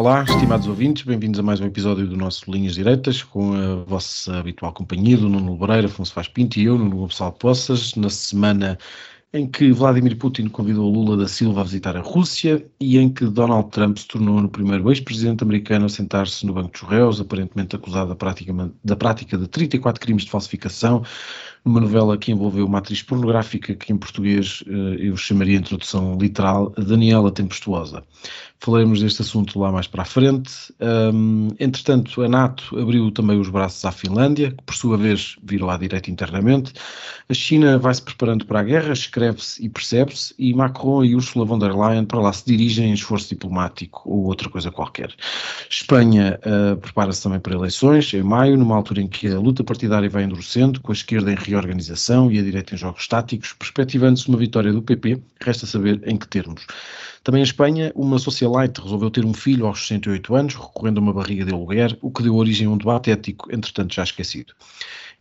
Olá, estimados ouvintes, bem-vindos a mais um episódio do nosso Linhas Direitas, com a vossa habitual companhia do Nuno Lebreira, Afonso Faz Pinto e eu, Nuno Gonçalo Poças, na semana em que Vladimir Putin convidou Lula da Silva a visitar a Rússia e em que Donald Trump se tornou no primeiro ex-presidente americano a sentar-se no banco dos réus, aparentemente acusado da prática, da prática de 34 crimes de falsificação, numa novela que envolveu uma atriz pornográfica que em português eh, eu chamaria introdução literal Daniela Tempestuosa. Falaremos deste assunto lá mais para a frente. Um, entretanto, a NATO abriu também os braços à Finlândia, que por sua vez virou à direita internamente. A China vai-se preparando para a guerra, escreve-se e percebe-se, e Macron e Ursula von der Leyen para lá se dirigem em esforço diplomático ou outra coisa qualquer. Espanha uh, prepara-se também para eleições, em maio, numa altura em que a luta partidária vai endurecendo, com a esquerda em reorganização e a direita em jogos táticos, perspectivando-se uma vitória do PP, resta saber em que termos. Também em Espanha, uma socialite resolveu ter um filho aos 68 anos, recorrendo a uma barriga de aluguer, o que deu origem a um debate ético, entretanto já esquecido.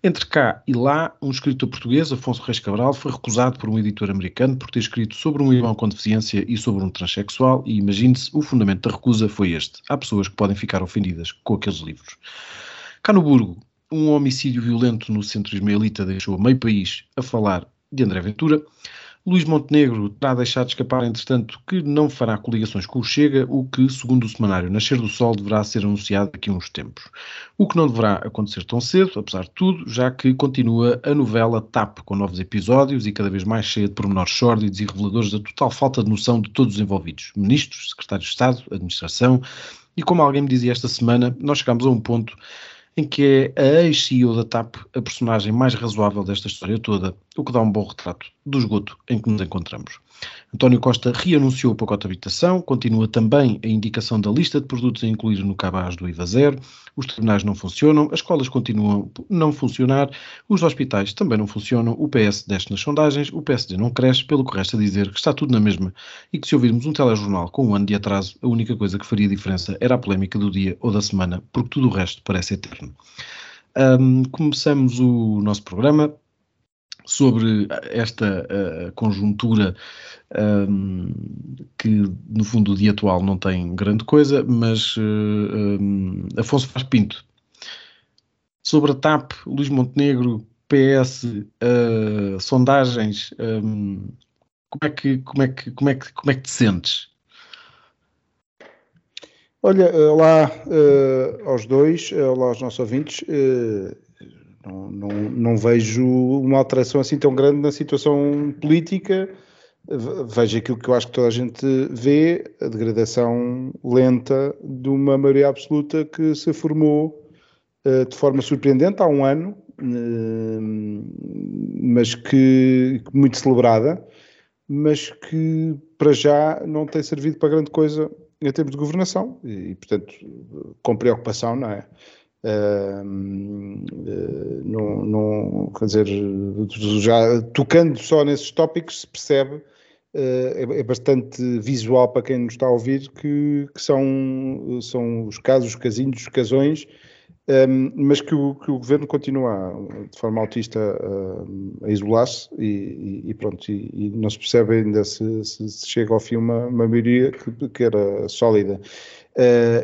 Entre cá e lá, um escritor português, Afonso Reis Cabral, foi recusado por um editor americano por ter escrito sobre um irmão com deficiência e sobre um transexual, e imagine-se, o fundamento da recusa foi este. Há pessoas que podem ficar ofendidas com aqueles livros. Cá no Burgo, um homicídio violento no centro ismaelita deixou meio país a falar de André Ventura. Luís Montenegro terá deixado escapar, entretanto, que não fará coligações com o Chega, o que, segundo o semanário Nascer do Sol, deverá ser anunciado daqui a uns tempos. O que não deverá acontecer tão cedo, apesar de tudo, já que continua a novela TAP, com novos episódios e cada vez mais cheia de pormenores sórdidos e reveladores da total falta de noção de todos os envolvidos, ministros, secretários de Estado, administração, e como alguém me dizia esta semana, nós chegamos a um ponto em que é a ex-CEO da TAP a personagem mais razoável desta história toda, o que dá um bom retrato do esgoto em que nos encontramos. António Costa reanunciou o pacote de habitação, continua também a indicação da lista de produtos a incluir no cabaz do IVA zero, os tribunais não funcionam, as escolas continuam a não funcionar, os hospitais também não funcionam, o PS desce nas sondagens, o PSD não cresce, pelo que resta dizer que está tudo na mesma e que se ouvirmos um telejornal com um ano de atraso, a única coisa que faria diferença era a polémica do dia ou da semana, porque tudo o resto parece eterno. Um, começamos o nosso programa sobre esta uh, conjuntura um, que no fundo o dia atual não tem grande coisa, mas uh, um, Afonso Faz Pinto sobre a TAP, Luís Montenegro, PS, uh, sondagens, um, como é que como é que como é que como é que te sentes? Olha, olá uh, aos dois, olá aos nossos ouvintes. Uh, não, não, não, vejo uma alteração assim tão grande na situação política. Vejo aquilo que eu acho que toda a gente vê, a degradação lenta de uma maioria absoluta que se formou uh, de forma surpreendente há um ano, mas que muito celebrada, mas que para já não tem servido para grande coisa em termos de governação e, portanto, com preocupação, não é? Uh, uh, quer dizer, já tocando só nesses tópicos se percebe, uh, é, é, bastante visual para quem nos está a ouvir que, que são, são os casos, os casinhos, os casões, um, mas que o, que o, governo continua de forma autista a isolar-se e, e, pronto, e, e, não se percebe ainda se, se, se chega ao fim uma, uma maioria que, que era sólida.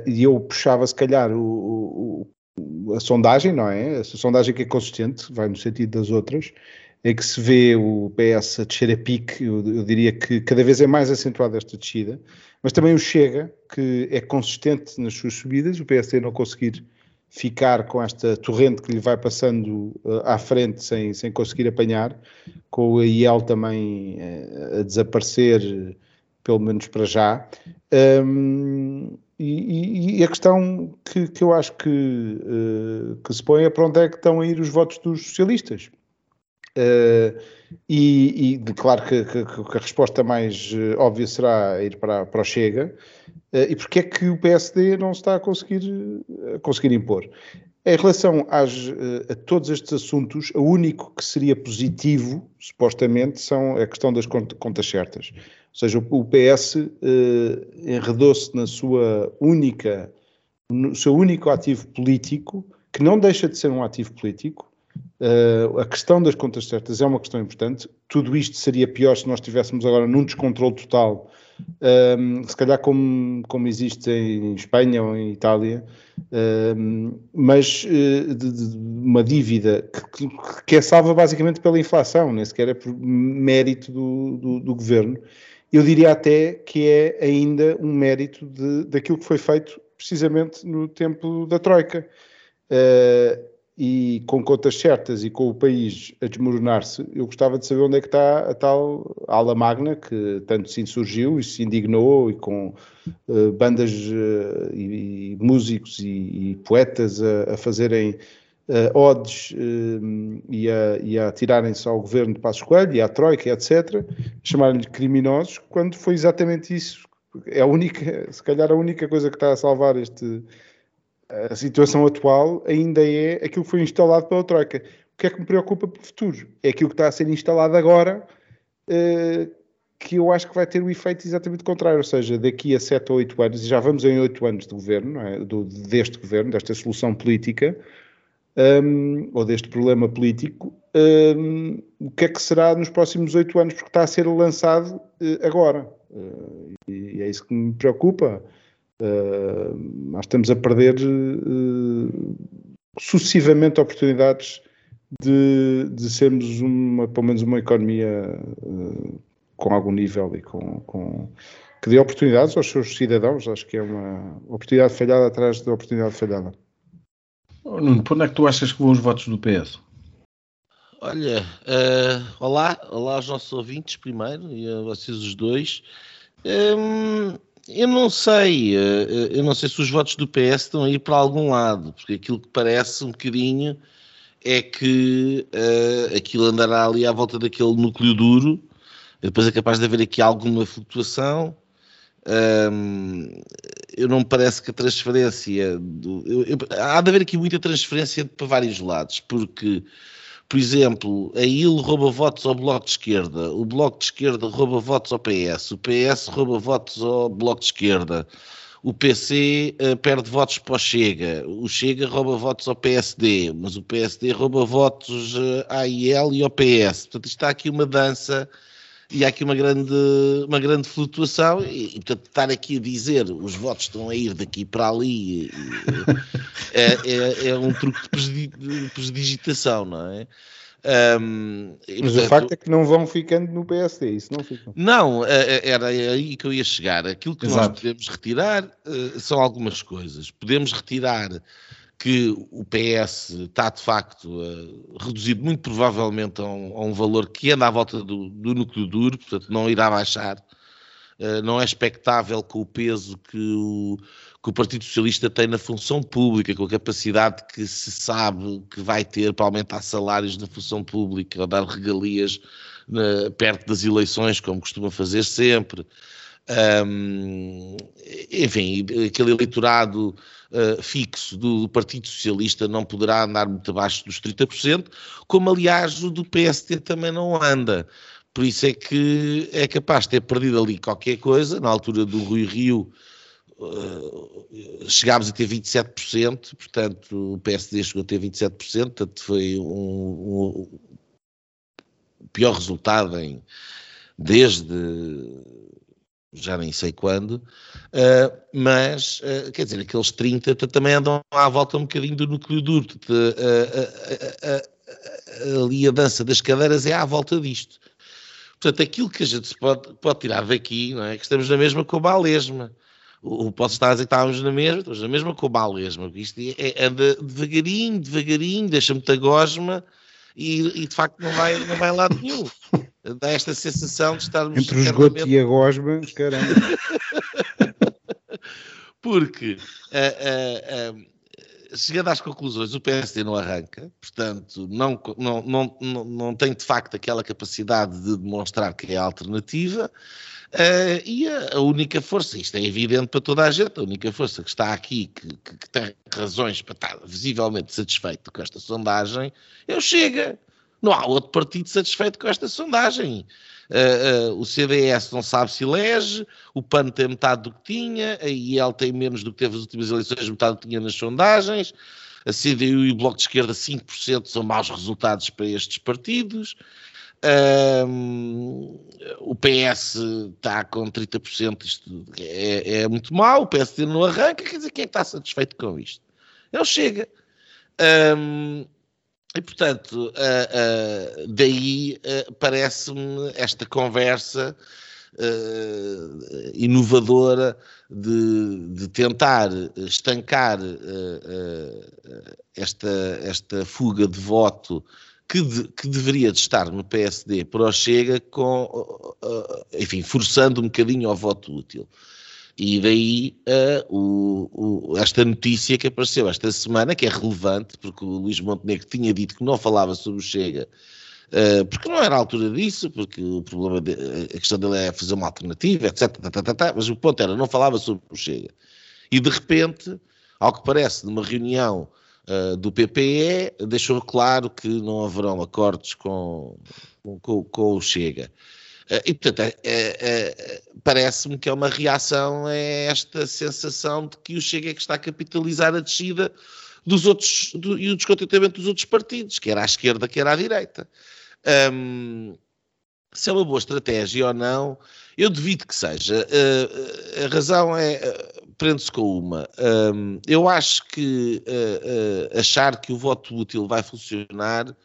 e eu puxava se calhar o, o a sondagem, não é? A sondagem que é consistente, vai no sentido das outras, é que se vê o PS a descer a pique, eu, eu, diria que cada vez é mais acentuada esta descida, mas também o Chega, que é consistente nas suas subidas, o PSD não conseguir ficar com esta torrente que lhe vai passando uh, à frente sem, sem conseguir apanhar, com o IEL também uh, a desaparecer, pelo menos para já. Um, e, e, a questão que, que eu acho que, uh, que se põe é para onde é que estão a ir os votos dos socialistas. Uh, e, e, claro que, que, que, a resposta mais uh, óbvia será ir para, para o Chega, e porque é que o PSD não está a conseguir, a conseguir impor? Em relação às, a todos estes assuntos, o único que seria positivo, supostamente, são a questão das contas certas. Ou seja, o PS eh, enredou-se na sua única, no seu único ativo político, que não deixa de ser um ativo político. Uh, a questão das contas certas é uma questão importante. Tudo isto seria pior se nós estivéssemos agora num descontrole total um, se calhar como, como existe em Espanha ou em Itália, um, mas uh, de, de uma dívida que, que, é salva basicamente pela inflação, nem sequer é por mérito do, do, do, governo. Eu diria até que é ainda um mérito de, daquilo que foi feito precisamente no tempo da Troika. Uh, e com contas certas e com o país a desmoronar-se, eu gostava de saber onde é que está a tal ala magna que tanto se insurgiu e se indignou e com uh, bandas uh, e, e, músicos e, e poetas a, a fazerem uh, odes e, a, e a tirarem-se ao governo de Passos Coelho e à Troika, etc., chamarem-lhe criminosos, quando foi exatamente isso. É a única, se calhar a única coisa que está a salvar este a situação atual ainda é aquilo que foi instalado pela Troika. O que é que me preocupa para o futuro? É aquilo que está a ser instalado agora, uh, que eu acho que vai ter o efeito exatamente contrário, ou seja, daqui a 7 ou 8 anos, e já vamos em 8 anos de governo, é? Do, deste governo, desta solução política, um, ou deste problema político, um, o que é que será nos próximos 8 anos, porque está a ser lançado uh, agora. Uh, e é isso que me preocupa. Uh, nós estamos a perder uh, sucessivamente oportunidades de, de, sermos uma, pelo menos uma economia uh, com algum nível e com, com, que dê oportunidades aos seus cidadãos. Acho que é uma oportunidade falhada atrás de oportunidade falhada. Oh, Nuno, para onde é que tu achas que vão os votos do PS? Olha, uh, olá, olá aos nossos ouvintes primeiro e a vocês os dois. Um, eu não sei, eh, eh, eu não sei se os votos do PS estão a ir para algum lado, porque aquilo que parece um bocadinho é que uh, aquilo andará ali à volta daquele núcleo duro, depois é capaz de haver aqui alguma flutuação. Um, eu não me parece que a transferência. Do, eu, eu, há de haver aqui muita transferência para vários lados, porque por exemplo, a IL rouba votos ao Bloco de Esquerda, o Bloco de Esquerda rouba votos ao PS, o PS rouba votos ao Bloco de Esquerda, o PC uh, eh, perde votos para o Chega, o Chega rouba votos ao PSD, mas o PSD rouba votos uh, à IL e ao PS. Portanto, está aqui uma dança e há aqui uma grande, uma grande flutuação e, e, portanto estar aqui a dizer os votos estão a ir daqui para ali é, é, é um truque de presdigitação, não é? Um, e, Mas portanto, o facto é que não vão ficando no PSD, isso não ficam. Não, é, é, era aí que eu ia chegar. Aquilo que Exato. nós podemos retirar uh, são algumas coisas. Podemos retirar que o PS está de facto uh, reduzido muito provavelmente a um, a um, valor que anda à volta do, do núcleo duro, portanto não irá baixar. Uh, não é expectável com o peso que o, que o Partido Socialista tem na função pública, com a capacidade que se sabe que vai ter para aumentar salários na função pública ou dar regalias uh, perto das eleições, como costuma fazer sempre. Um, enfim, aquele eleitorado uh, fixo do Partido Socialista não poderá andar muito abaixo dos 30%, como aliás o do PST também não anda. Por isso é que é capaz de ter perdido ali qualquer coisa, na altura do Rui Rio. Uh, chegámos a ter 27%, portanto o PSD chegou a ter 27%, portanto foi um, um pior resultado em, desde já nem sei quando, uh, mas, uh, quer dizer, aqueles 30 também andam à volta um bocadinho do núcleo duro. Uh, ali a dança das cadeiras é à volta disto. Portanto, aquilo que a gente pode, pode tirar daqui não é que estamos na mesma com a balesma. O, posso estar a dizer que estávamos na mesma, estamos na mesma com a balesma. Isto é, é, anda devagarinho, devagarinho, deixa muita gosma e, e, de facto não vai, não vai lado nenhum dá esta sensação de estarmos. Entre o esgoto e a gosma, caramba. Porque, uh, uh, uh, chegando às conclusões, o PSD não arranca, portanto, não, não, não, não, não tem de facto aquela capacidade de demonstrar que é a alternativa. Uh, e a, a, única força, isto é evidente para toda a gente, a única força que está aqui, que, que, que tem razões para estar visivelmente satisfeito com esta sondagem, é o Chega. Não há outro partido satisfeito com esta sondagem. Uh, uh, o CDS não sabe se elege, o PAN tem metade do que tinha, a IEL tem menos do que teve as últimas eleições, metade do que tinha nas sondagens, a CDU e o Bloco de Esquerda 5% são maus resultados para estes partidos. Um, o PS está com 30%, isto é, é, muito mau, o PSD não arranca, quer dizer, quem é que está satisfeito com isto? Ele chega. Um, e, portanto, uh, uh, daí uh, parece-me esta conversa inovadora de, de, tentar estancar esta, esta fuga de voto que, de, que, deveria de estar no PSD para o Chega, com, enfim, forçando um bocadinho ao voto útil. E daí uh, o, o, esta notícia que apareceu esta semana, que é relevante, porque o Luís Montenegro tinha dito que não falava sobre o Chega, uh, porque não era a altura disso, porque o problema, de, a questão dele é fazer uma alternativa, etc. Tá, mas o ponto era, não falava sobre o Chega. E de repente, ao que parece, numa reunião uh, do PPE, deixou claro que não haverão acordos com, com, com o Chega. Eh, e, portanto, é, parece-me que é uma reação a esta sensação de que o Chega é que está a capitalizar a descida dos outros, do, e o descontentamento dos outros partidos, quer à esquerda, quer à direita. Um, se é uma boa estratégia ou não, eu devido que seja. Uh, a razão é, uh, prende-se com uma. Um, eu acho que uh, achar que o voto útil vai funcionar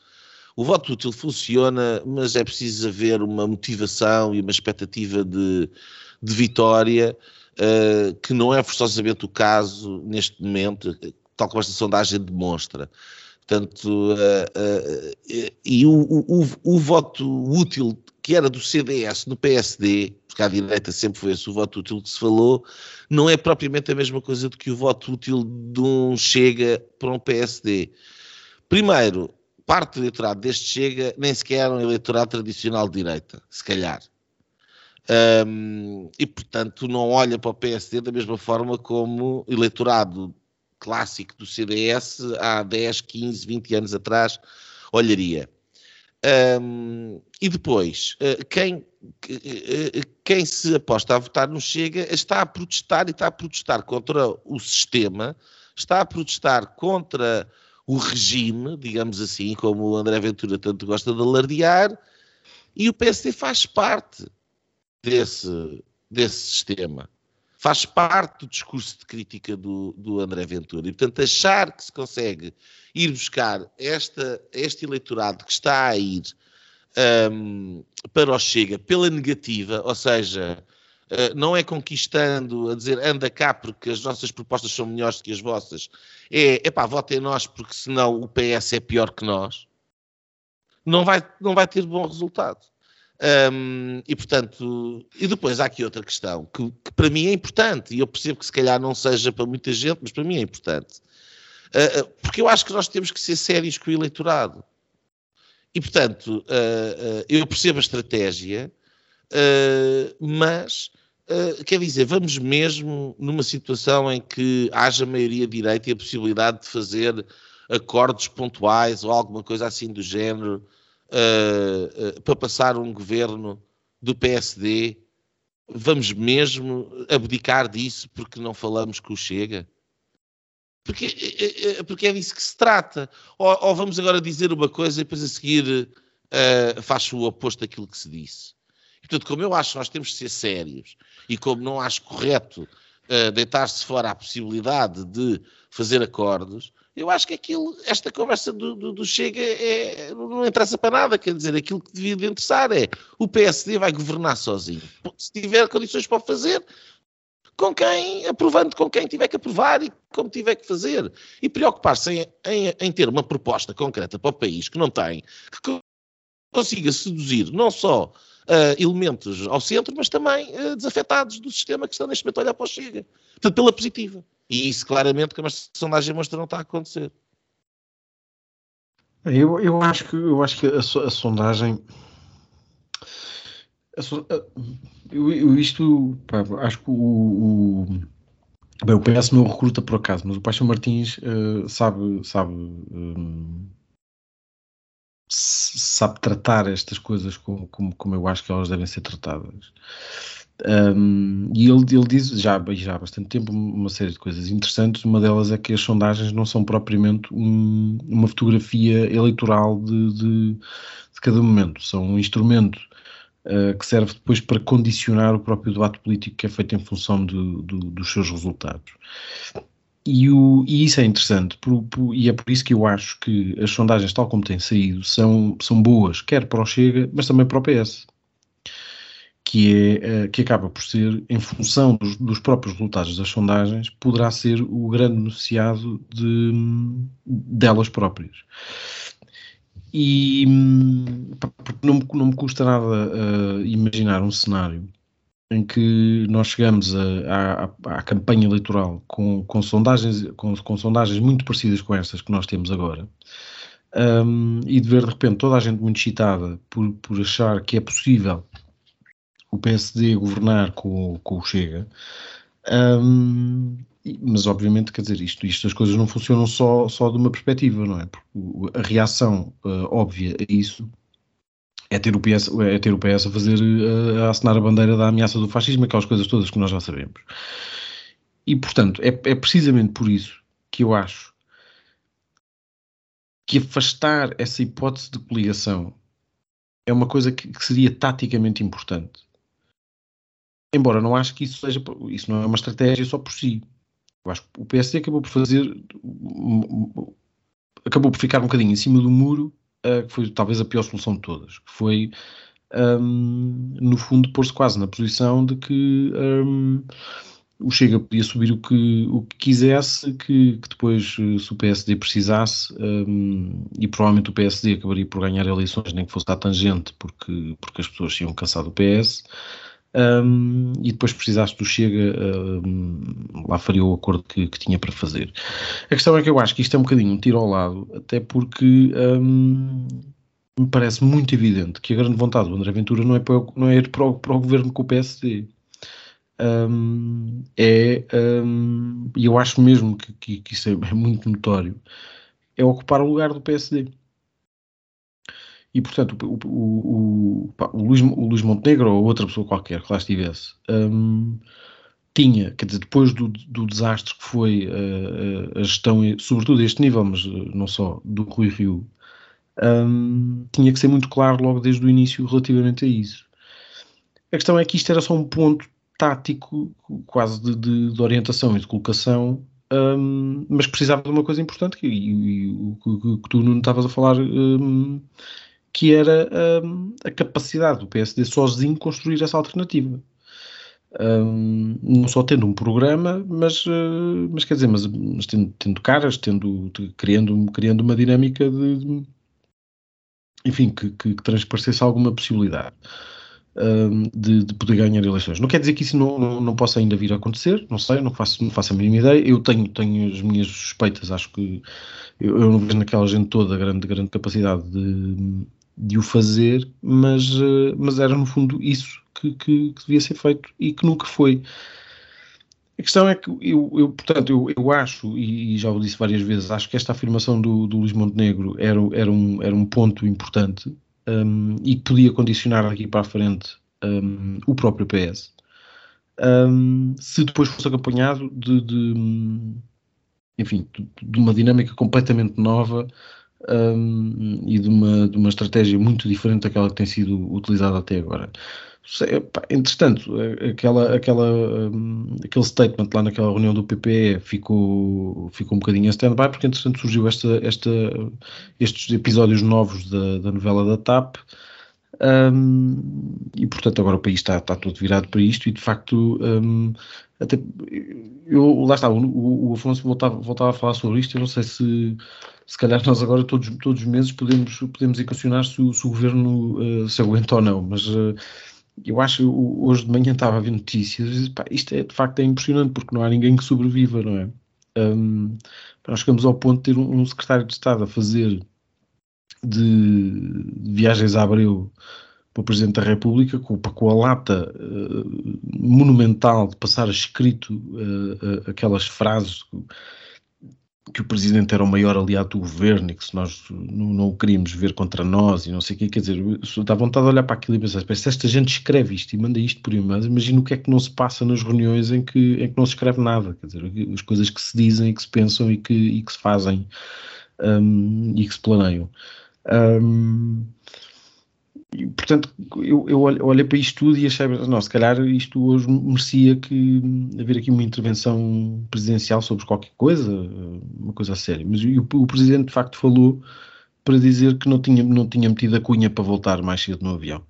o voto útil funciona, mas é preciso haver uma motivação e uma expectativa de, de vitória, uh, que não é forçosamente o caso neste momento, tal como esta sondagem demonstra. Portanto, uh, uh, e o, o, o, voto útil que era do CDS no PSD, porque à direita sempre foi esse o voto útil que se falou, não é propriamente a mesma coisa do que o voto útil de um Chega para um PSD. Primeiro, parte do eleitorado deste Chega nem sequer era um eleitorado tradicional de direita, se calhar. Um, e, portanto, não olha para o PSD da mesma forma como eleitorado clássico do CDS há 10, 15, 20 anos atrás olharia. Um, e depois, uh, quem, uh, quem se aposta a votar no Chega está a protestar e está a protestar contra o sistema, está a protestar contra o regime, digamos assim, como o André Ventura tanto gosta de alardear, e o PSD faz parte desse, desse sistema. Faz parte do discurso de crítica do, do André Ventura. E, portanto, achar que se consegue ir buscar esta, este eleitorado que está a ir um, para o Chega pela negativa, ou seja, eh, não é conquistando, a dizer anda cá porque as nossas propostas são melhores que as vossas, é epá, votem nós porque senão o PS é pior que nós, não vai, não vai ter bom resultado. Um, e portanto, e depois há aqui outra questão que, que, para mim é importante, e eu percebo que se calhar não seja para muita gente, mas para mim é importante. Uh, porque eu acho que nós temos que ser sérios com o eleitorado. E portanto, uh, uh, eu percebo a estratégia, mas quer dizer, vamos mesmo numa situação em que haja maioria direita e a possibilidade de fazer acordos pontuais ou alguma coisa assim do género uh, uh, para passar um governo do PSD. Vamos mesmo abdicar disso porque não falamos com o Chega? Porque, porque é disso que se trata. Ou, ou vamos agora dizer uma coisa e depois a seguir faz o oposto daquilo que se disse. Portanto, como eu acho que nós temos de ser sérios e como não acho correto uh, deitar-se fora a possibilidade de fazer acordos, eu acho que aquilo, esta conversa do, do, do Chega é, não interessa para nada. Quer dizer, aquilo que devia de interessar é o PSD vai governar sozinho. Se tiver condições para fazer, com quem, aprovando com quem tiver que aprovar e como tiver que fazer. E preocupar-se em, em, em, ter uma proposta concreta para o país que não tem, que consiga seduzir não só uh, elementos ao centro, mas também uh, desafetados do sistema que estão neste momento a olhar para o Chega. Portanto, pela positiva. E isso claramente, como a sondagem mostra, não está a acontecer. Eu, eu, acho que, eu acho que a, a sondagem. A, eu, eu isto, pá, acho que o, o, bem, o PS não recruta por acaso, mas o Paixão Martins uh, sabe, sabe, um, sabe tratar estas coisas como, como, como eu acho que elas devem ser tratadas. Um, e ele, ele diz já, já há bastante tempo uma série de coisas interessantes. Uma delas é que as sondagens não são propriamente um, uma fotografia eleitoral de, de, de, cada momento, são um instrumento uh, que serve depois para condicionar o próprio debate político que é feito em função dos seus resultados. E, o, e, isso é interessante, por, por, e é por isso que eu acho que as sondagens, tal como têm saído, são, são boas, quer para o Chega, mas também para o PS que, é, eh, que acaba por ser, em função dos, dos, próprios resultados das sondagens, poderá ser o grande beneficiado de, delas próprias. E porque não, não me custa nada uh, imaginar um cenário em que nós chegamos à campanha eleitoral com, com sondagens, com, com, sondagens muito parecidas com estas que nós temos agora, um, e de ver de repente toda a gente muito excitada por, por achar que é possível o PSD governar com, com o Chega. Um, mas obviamente, quer dizer, isto, isto as coisas não funcionam só, só de uma perspectiva, não é? Porque a reação uh, óbvia a isso é ter o PS, é ter o PS a fazer, uh, a assinar a bandeira da ameaça do fascismo, aquelas coisas todas que nós já sabemos. E, portanto, é, é precisamente por isso que eu acho que afastar essa hipótese de coligação é uma coisa que, que seria taticamente importante. Embora não acho que isso seja, isso não é uma estratégia só por si. Eu acho que o PSD acabou por fazer, acabou por ficar um bocadinho em cima do muro, que foi talvez a pior solução de todas, que foi, um, no fundo, pôr-se quase na posição de que um, o Chega podia subir o que, o que quisesse, que, que depois, se o PSD precisasse, um, e provavelmente o PSD acabaria por ganhar eleições, nem que fosse à tangente, porque, porque as pessoas se iam cansar do PS, um, e depois precisasse do Chega, um, lá faria o acordo que, que, tinha para fazer. A questão é que eu acho que isto é um bocadinho um tiro ao lado, até porque um, me parece muito evidente que a grande vontade do André Ventura não é, para, não é ir para o, para o governo com o PSD. é, e eu acho mesmo que, que, que isso é, é muito notório, é ocupar o lugar do PSD. E, portanto, o, o, o, o, Luís, o Luís Montenegro ou outra pessoa qualquer que lá estivesse um, tinha, quer dizer, depois do, do desastre que foi uh, a gestão, sobretudo a este nível, mas uh, não só, do Rui Rio, um, tinha que ser muito claro logo desde o início relativamente a isso. A questão é que isto era só um ponto tático, quase de, de, de orientação e de colocação, um, mas precisava de uma coisa importante, que, e, e, o que, que, tu não estavas a falar um, que era um, a capacidade do PSD sozinho construir essa alternativa. Um, não só tendo um programa, mas, uh, mas quer dizer, mas, mas tendo, tendo, caras, tendo, criando, criando uma dinâmica de, de enfim, que, que, que, transparecesse alguma possibilidade um, de, de, poder ganhar eleições. Não quer dizer que isso não, não, não, possa ainda vir a acontecer, não sei, não faço, não faço a mínima ideia. Eu tenho, tenho as minhas suspeitas, acho que eu, eu não vejo naquela gente toda grande, grande capacidade de de o fazer, mas, uh, mas era no fundo isso que, que, que, devia ser feito e que nunca foi. A questão é que eu, eu portanto, eu, eu acho, e, já o disse várias vezes, acho que esta afirmação do, do Luís Montenegro era, era, um, era um ponto importante um, e que podia condicionar daqui para a frente um, o próprio PS. Um, se depois fosse acompanhado de, de enfim, de uma dinâmica completamente nova um, e de uma, de uma estratégia muito diferente daquela que tem sido utilizada até agora. Entretanto, aquela, aquela, aquele statement lá naquela reunião do PPE ficou, ficou um bocadinho em stand-by, porque entretanto surgiu esta, esta, estes episódios novos da, da novela da TAP, um, e portanto agora o país está, está todo virado para isto e de facto um, até eu lá está, o, o Afonso voltava, voltava a falar sobre isto, eu não sei se se calhar nós agora todos, todos os meses podemos, podemos equacionar se, se o governo uh, se aguenta ou não, mas uh, eu acho hoje de manhã estava a ver notícias pá, isto é de facto é impressionante porque não há ninguém que sobreviva, não é? Um, nós chegamos ao ponto de ter um, um, secretário de Estado a fazer de, viagens a Abreu para o Presidente da República, com, com a lata uh, monumental de passar escrito aquelas frases que o Presidente era o maior aliado do governo e que se nós não, não o queríamos ver contra nós e não sei o quê, quer dizer, dá vontade de olhar para aquilo e pensar, se esta gente escreve isto e manda isto por e-mail, imagina o que é que não se passa nas reuniões em que, em que não se escreve nada, quer dizer, as coisas que se dizem e que se pensam e que, e que se fazem um, e que se planeiam. Um, portanto, eu, eu, olhei para isto tudo e achei, não, se calhar isto hoje merecia que haver aqui uma intervenção presidencial sobre qualquer coisa, uma coisa a sério. Mas o, o presidente de facto falou para dizer que não tinha, não tinha metido a cunha para voltar mais cedo no avião.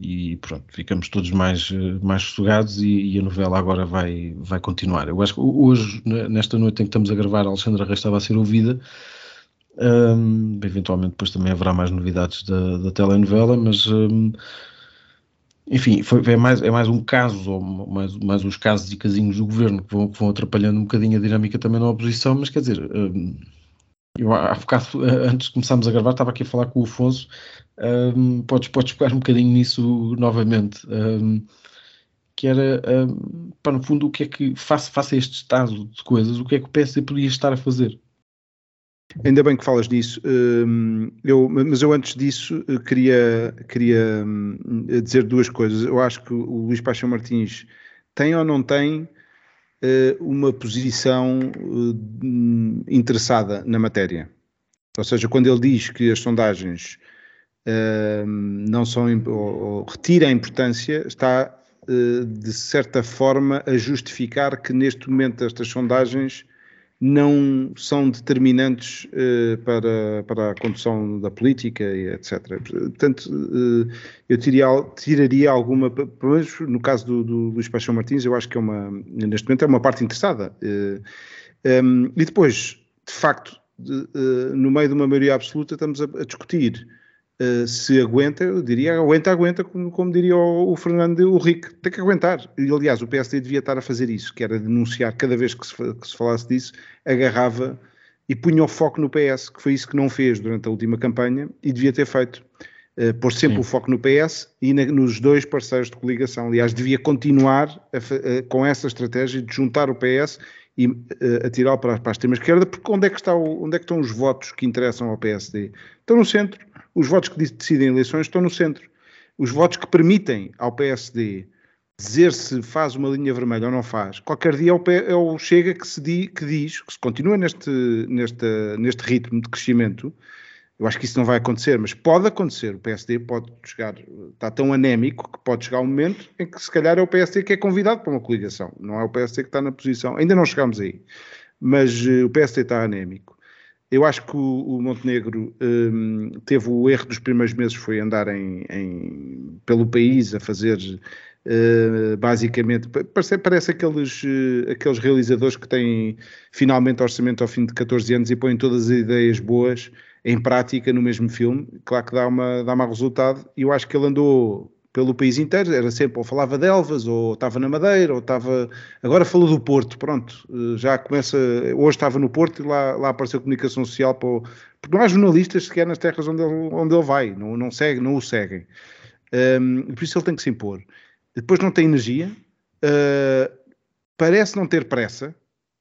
E pronto, ficamos todos mais, mais sossegados e, e, a novela agora vai, vai continuar. Eu acho que hoje, nesta noite em que estamos a gravar, a Alexandra Reis estava a ser ouvida um, eventualmente depois também haverá mais novidades da, da telenovela, mas um, enfim, foi, é, mais, é mais um caso, ou mais, mais uns casos e casinhos do governo que vão, que vão atrapalhando um bocadinho a dinâmica também na oposição, mas quer dizer, um, eu há bocado, antes de começarmos a gravar, estava aqui a falar com o Afonso, um, podes, podes um bocadinho nisso novamente. Um, que era, um, para no fundo, o que é que, face, face a este estado de coisas, o que é que o PSD podia estar a fazer? Ainda bem que falas disso, hum, eu, mas eu antes disso eh, queria, queria hum, dizer duas coisas. Eu acho que o Luís Paixão Martins tem ou não tem eh, uma posição hum, interessada na matéria. Ou seja, quando ele diz que as sondagens não são ou, retira a importância, está eh, de certa forma a justificar que neste momento estas sondagens não são determinantes uh, para, para a condução da política, etc. Portanto, uh, eu tiraria, tiraria alguma, pelo menos no caso do, do Luís Paixão Martins, eu acho que é uma, neste momento é uma parte interessada. Uh, eh, um, e depois, de facto, de, no meio de uma maioria absoluta, estamos a, a discutir uh, se aguenta, eu diria aguenta, aguenta, como, como diria o, o Fernando tem que aguentar. E aliás, o PSD devia estar a fazer isso, que era denunciar cada vez que se, que se falasse disso, agarrava e punha o foco no PS, que foi isso que não fez durante a última campanha e devia ter feito. Uh, pôr sempre Sim. o foco no PS e na, nos dois parceiros de coligação. Aliás, devia continuar a, a, com essa estratégia de juntar o PS e uh, atirá-lo para, para a extrema esquerda, porque onde é, que está o, onde é que estão os votos que interessam ao PSD? Estão no centro. Os votos que decidem eleições estão no centro. Os votos que permitem ao PSD dizer se faz uma linha vermelha ou não faz, qualquer dia é o, é Chega que, se di, que diz, que se continua neste, neste, neste ritmo de crescimento, eu acho que isso não vai acontecer, mas pode acontecer. O PSD pode chegar, está tão anémico que pode chegar um momento em que se calhar é o PSD que é convidado para uma coligação. Não é o PSD que está na posição. Ainda não chegamos aí. Mas uh, o PSD está anémico. Eu acho que o, o Montenegro um, teve o erro dos primeiros meses, foi andar em, em pelo país a fazer uh, basicamente, parece, parece aqueles, uh, aqueles realizadores que têm finalmente orçamento ao fim de 14 anos e põem todas as ideias boas em prática no mesmo filme. Claro que dá, uma, dá mau resultado. E eu acho que ele andou pelo país inteiro, era sempre ou falava de Elvas, ou estava na Madeira, ou estava. Agora falou do Porto, pronto, eh, já começa. Hoje estava no Porto e lá, lá apareceu comunicação social para o... Porque não há jornalistas sequer nas terras onde ele, onde ele vai, não, não, segue, não o seguem. Um, por isso ele tem que se impor. Depois não tem energia, uh, parece não ter pressa,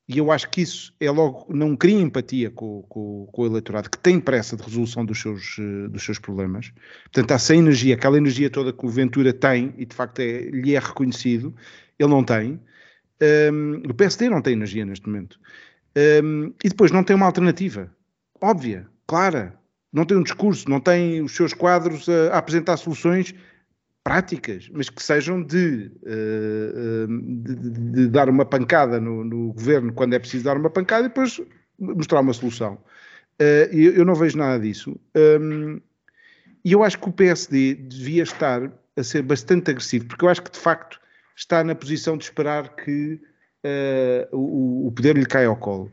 e eu acho que isso é logo, não cria empatia com, com, com, o eleitorado que tem pressa de resolução dos seus, eh, dos seus problemas. Portanto, sem energia, aquela energia toda que o Ventura tem e de facto é, lhe é reconhecido, ele não tem. Um, o PSD não tem energia neste momento. Um, e depois não tem uma alternativa óbvia, clara. Não tem um discurso, não tem os seus quadros a, a apresentar soluções práticas, mas que sejam de, uh, de, de dar uma pancada no, no, governo quando é preciso dar uma pancada e depois mostrar uma solução. Uh, eu, eu, não vejo nada disso. Um, e eu acho que o PSD devia estar a ser bastante agressivo, porque eu acho que de facto está na posição de esperar que o poder lhe caia ao colo.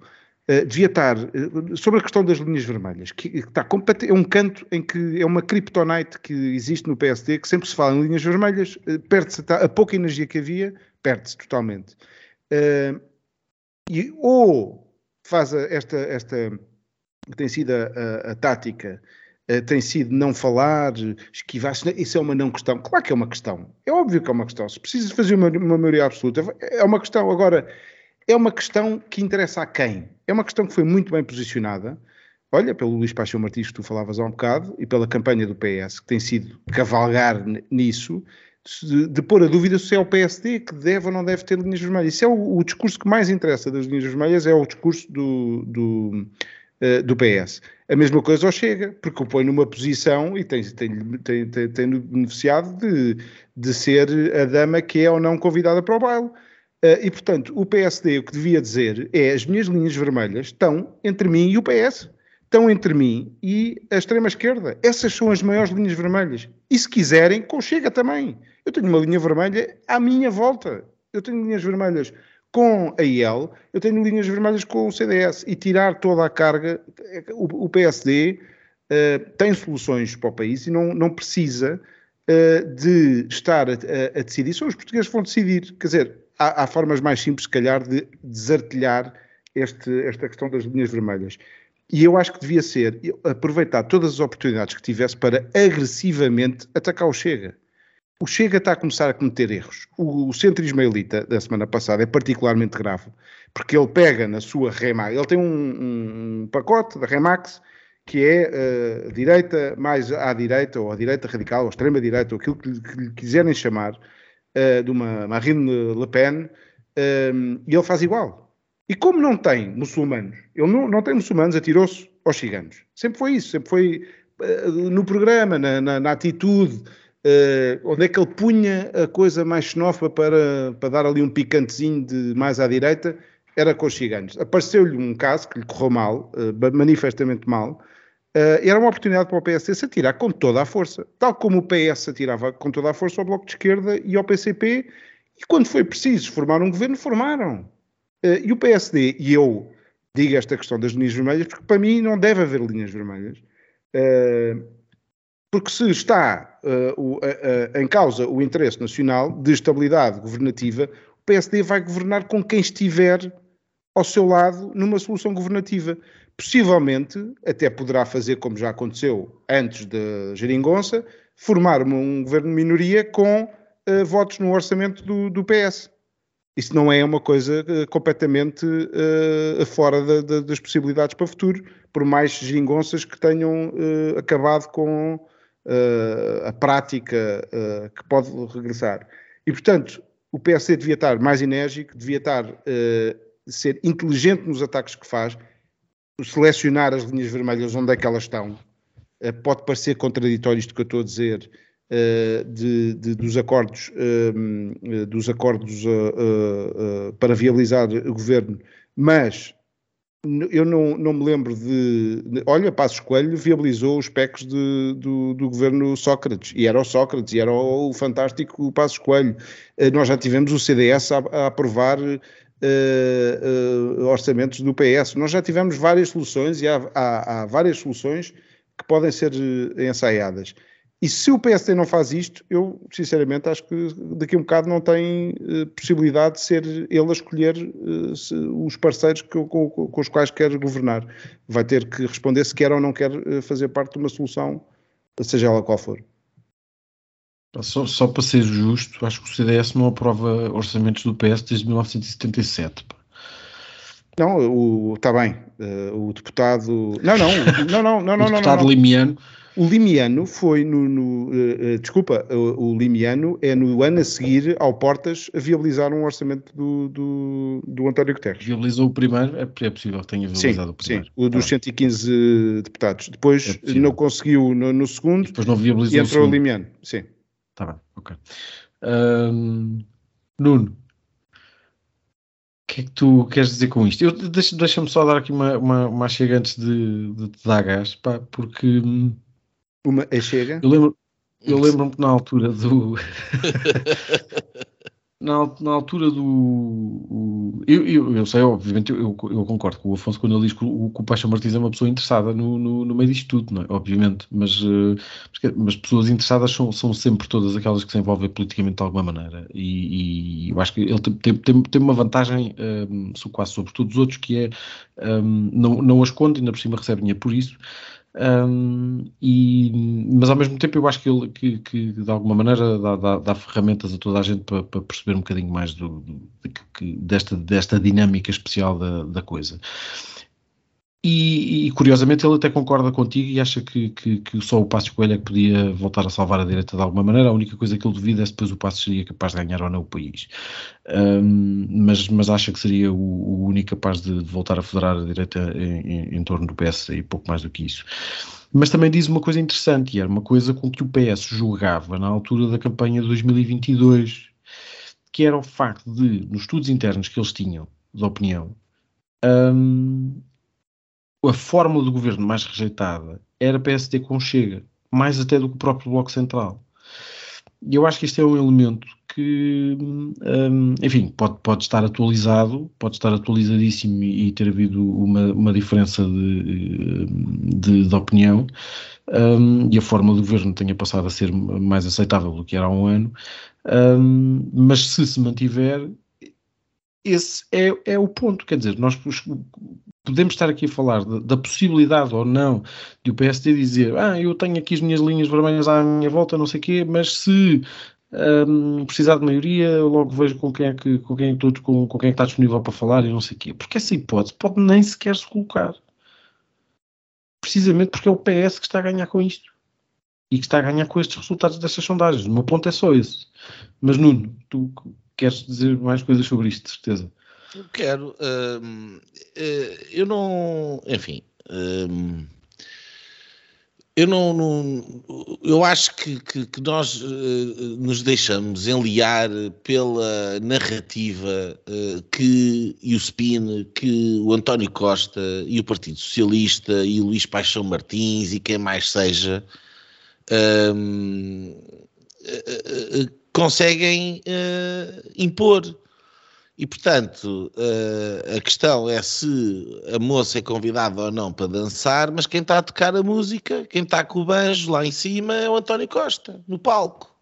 Uh, devia estar uh, sobre a questão das linhas vermelhas, que, que está é um canto em que é uma kryptonite que existe no PSD, que sempre se fala em linhas vermelhas, uh, perde-se a pouca energia que havia, perde-se totalmente. e ou faz a, esta, esta que tem sido a, a, a tática tem sido não falar, esquivar-se. Isso é uma não questão. Claro que é uma questão. É óbvio que é uma questão. Se precisa fazer uma, uma maioria absoluta, é uma questão. Agora, é uma questão que interessa a quem? É uma questão que foi muito bem posicionada. Olha, pelo Luís Paixão Martins que tu falavas há um bocado e pela campanha do PS, que tem sido cavalgar nisso, de, de, pôr a dúvida se é o PSD que deve ou não deve ter linhas vermelhas. Isso é o, o discurso que mais interessa das linhas vermelhas, é o discurso do, do, uh, do PS. A mesma coisa ao Chega, porque o põe numa posição e tem, tem, tem, tem, tem beneficiado de, de ser a dama que é ou não convidada para o baile. Uh, e, portanto, o PSD o que devia dizer é as minhas linhas vermelhas estão entre mim e o PS. Estão entre mim e a extrema-esquerda. Essas são as maiores linhas vermelhas. E se quiserem, com Chega também. Eu tenho uma linha vermelha à minha volta. Eu tenho linhas vermelhas com a IEL, eu tenho linhas vermelhas com o CDS. E tirar toda a carga, o, o PSD uh, eh, tem soluções para o país e não, não precisa uh, de estar a, a, a, decidir. São os portugueses que vão decidir. Quer dizer, há, há formas mais simples, se calhar, de desartilhar este, esta questão das linhas vermelhas. E eu acho que devia ser aproveitar todas as oportunidades que tivesse para agressivamente atacar o Chega. O Chega está a começar a cometer erros. O, o centro ismaelita da semana passada é particularmente grave, porque ele pega na sua Remax, ele tem um, um pacote da Remax que é uh, direita mais à direita, ou à direita radical, ou extrema direita, ou aquilo que, que lhe quiserem chamar, uh, de uma Marine Le Pen, uh, e ele faz igual. E como não tem muçulmanos, ele não, não tem muçulmanos, atirou-se aos ciganos. Sempre foi isso, sempre foi no programa, na, na, na atitude, Uh, onde é que ele punha a coisa mais xenófoba para, para dar ali um picantezinho de mais à direita, era com os ciganos. Apareceu-lhe um caso que lhe correu mal, manifestamente mal, era uma oportunidade para o PSD se atirar com toda a força, tal como o PS se atirava com toda a força ao Bloco de Esquerda e ao PCP, e quando foi preciso formar um governo, formaram. e o PSD, e eu digo esta questão das linhas vermelhas, porque para mim não deve haver linhas vermelhas, porque se está em causa o interesse nacional de estabilidade governativa, o PSD vai governar com quem estiver ao seu lado numa solução governativa. Possivelmente, até poderá fazer como já aconteceu antes da Geringonça, formar um governo de minoria com uh, votos no orçamento do, do, PS. Isso não é uma coisa uh, completamente uh, fora da, da, das possibilidades para o futuro, por mais geringonças que tenham acabado com a prática que pode regressar. E, portanto, o PSD devia estar mais enérgico, devia estar, ser inteligente nos ataques que faz, selecionar as linhas vermelhas onde é que elas estão. pode parecer contraditório isto que eu estou a dizer, de, de, dos acordos, dos acordos para viabilizar o governo, mas eu não, não me lembro de. Olha, Passos Coelho viabilizou os PECs de, do, do governo Sócrates, e era o Sócrates, e era o, fantástico Passos Coelho. Nós já tivemos o CDS a, a aprovar uh, uh, orçamentos do PS. Nós já tivemos várias soluções, e há, há, há várias soluções que podem ser ensaiadas. E se o PSD não faz isto, eu sinceramente acho que daqui a um bocado não tem uh, possibilidade de ser ele a escolher se, os parceiros que, com, com, os quais quer governar. Vai ter que responder se quer ou não quer fazer parte de uma solução, seja ela qual for. Só, só, para ser justo, acho que o CDS não aprova orçamentos do PS desde 1977. Não, está bem. o deputado. Não, não, não, não, não, não. O deputado não, não. Limiano o Limiano foi no. no uh, uh, desculpa, o, o, Limiano é no ano a seguir ao Portas a viabilizar um orçamento do, do, do António Guterres. Viabilizou o primeiro? É, é possível que tenha viabilizado sim, o primeiro. Sim, o dos tá 115 deputados. Depois é não conseguiu no, no segundo Depois não viabilizou e entrou o, o Limiano. Sim. Está bem, ok. Um, Nuno, o que é que tu queres dizer com isto? deixa-me deixa só dar aqui uma, uma, uma chega antes de, de te dar gás, pá, porque hum, uma a chega? Eu lembro, eu lembro-me que na altura do. na, na, altura do. Eu, eu, eu, sei, obviamente, eu, eu, concordo com o Afonso quando ele diz que o, que o Paixão Martins é uma pessoa interessada no, no, no meio disto tudo, não é? Obviamente, mas, uh, mas pessoas interessadas são, são sempre todas aquelas que se envolvem politicamente de alguma maneira. E, e eu acho que ele tem, tem, tem uma vantagem um, quase sobre todos os outros, que é um, não, não as esconde, ainda por cima recebe dinheiro por isso. Um, e, mas ao mesmo tempo eu acho que, ele, que, que de alguma maneira dá, dá, dá, ferramentas a toda a gente para, para perceber um bocadinho mais do, do, de, desta, desta dinâmica especial da, da coisa. E, e, curiosamente ele até concorda contigo e acha que, que, que só o Passos Coelho é que podia voltar a salvar a direita de alguma maneira. A única coisa que ele duvida é se depois o Passos seria capaz de ganhar ou não o país. Um, mas, mas acha que seria o, o único capaz de, de, voltar a federar a direita em, em, em, torno do PS e pouco mais do que isso. Mas também diz uma coisa interessante, e era uma coisa com que o PS julgava na altura da campanha de 2022, que era o facto de, nos estudos internos que eles tinham de opinião, um, a fórmula do governo mais rejeitada era PSD com Chega, mais até do que o próprio Bloco Central. E eu acho que este é um elemento que, um, enfim, pode, pode estar atualizado, pode estar atualizadíssimo e, e ter havido uma, uma diferença de, de, de opinião, um, e a fórmula do governo tenha passado a ser mais aceitável do que era há um ano, um, mas se se mantiver, esse é, é o ponto. Quer dizer, nós podemos estar aqui a falar da, da, possibilidade ou não de o PSD dizer ah, eu tenho aqui as minhas linhas vermelhas à minha volta, não sei o quê, mas se um, precisar de maioria, logo vejo com quem é que, com quem, é que, com, com quem é que está disponível para falar e não sei o quê. Porque essa hipótese pode nem sequer se colocar. Precisamente porque é o PS que está a ganhar com isto. E que está a ganhar com estes resultados dessas sondagens. O meu ponto é só esse. Mas Nuno, tu queres dizer mais coisas sobre isto, de certeza. Eu quero. Uh, uh, eu não. Enfim. Uh, eu não, não, eu acho que, que, que nós uh, nos deixamos enliar pela narrativa uh, que e o spin que o António Costa e o Partido Socialista e o Luís Paixão Martins e quem mais seja uh, conseguem impor. E, portanto, uh, a questão é se a moça é convidada ou não para dançar, mas quem está a tocar a música, quem está com o banjo lá em cima é o António Costa, no palco.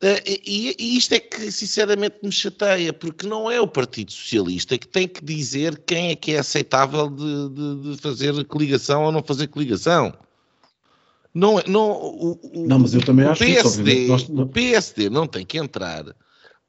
Uh, e, e, isto é que, sinceramente, me chateia, porque não é o Partido Socialista que tem que dizer quem é que é aceitável de, de, de fazer coligação ou não fazer coligação. Não, é, não, o, o, não mas eu também acho PSD, que isso, nós... o PSD não tem que entrar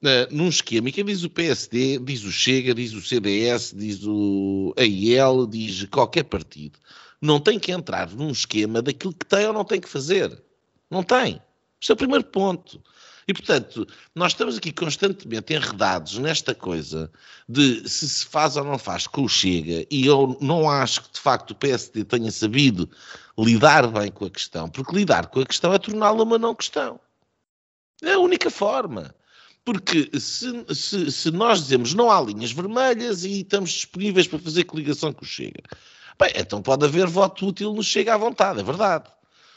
uh, num esquema, e quem diz o PSD, diz o Chega, diz o CDS, diz o AIL, diz qualquer partido, não tem que entrar num esquema daquilo que tem ou não tem que fazer. Não tem. Este é o primeiro ponto. E, portanto, nós estamos aqui constantemente enredados nesta coisa de se se faz ou não faz com o Chega, e eu não acho que, de facto, o PSD tenha sabido lidar bem com a questão, porque lidar com a questão é torná-la uma não questão. É a única forma. Porque se, se, se, nós dizemos não há linhas vermelhas e estamos disponíveis para fazer coligação com o Chega, bem, então pode haver voto útil no Chega à vontade, é verdade.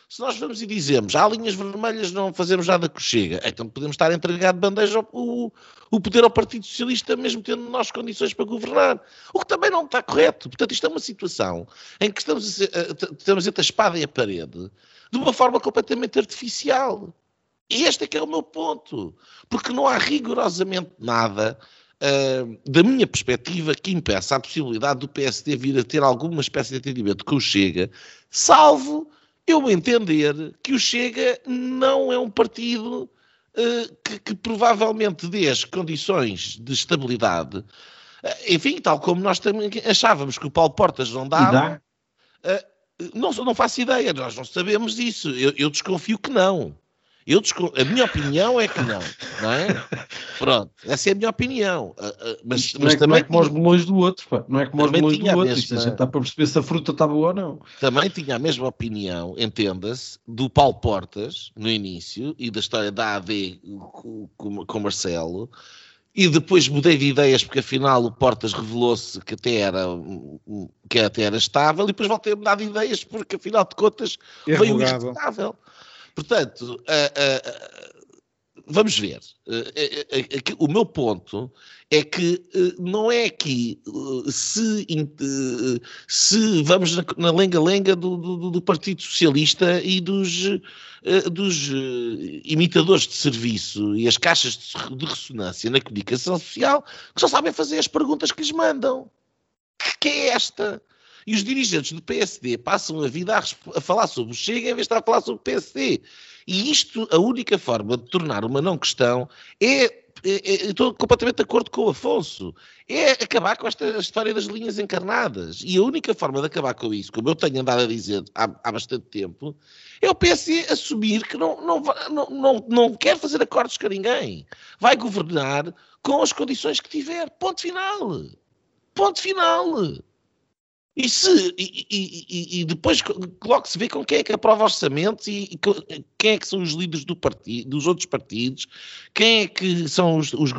Se nós vamos e dizemos há linhas vermelhas, não fazemos nada com o Chega, então podemos estar a entregar de bandeja o, o poder ao Partido Socialista, mesmo tendo nós condições para governar. O que também não está correto. Portanto, isto é uma situação em que estamos, a, estamos entre a espada e a parede de uma forma completamente artificial. E este é que é o meu ponto. Porque não há rigorosamente nada, uh, da minha perspectiva, que impeça a possibilidade do PSD vir a ter alguma espécie de atendimento com o Chega, salvo eu entender que o Chega não é um partido uh, que, que, provavelmente dê as condições de estabilidade. Uh, enfim, tal como nós também achávamos que o Paulo Portas não dava. Não, não faço ideia, nós não sabemos disso. Eu, eu desconfio que não. Eu A minha opinião é que não, não é? Pronto, essa é a minha opinião. Uh, uh, mas, não, mas é, também não é como os melões do outro, pá. não é como os melões do outro. Mesma... Isto, está para perceber se a fruta está boa ou não. Também tinha a mesma opinião, entenda-se, do Paulo Portas no início e da história da AD com, com, Marcelo. E depois mudei de ideias porque afinal o Portas revelou-se que até era que até era estável e depois voltei a mudar de ideias porque afinal de contas é veio instável. Portanto, uh, uh, vamos ver. O meu ponto é que não é aqui se, se vamos na lenga-lenga do, do, do, Partido Socialista e dos, dos imitadores de serviço e as caixas de ressonância na comunicação social que só sabem fazer as perguntas que lhes mandam. Que é esta? E os dirigentes do PSD passam a vida a, a falar sobre o Chega em vez de estar a falar sobre o PSD. E isto, a única forma de tornar uma não questão é estou completamente de acordo com o Afonso. É acabar com esta história das linhas encarnadas. E a única forma de acabar com isso, como eu tenho andado a dizer há, há bastante tempo, é o PSD assumir que não, não, não, não, não quer fazer acordos com ninguém. Vai governar com as condições que tiver. Ponto final. Ponto final. E, se, e, e, e depois logo se vê com quem é que aprova orçamentos e, quem é que são os líderes do partido, dos outros partidos, quem é que são os, os,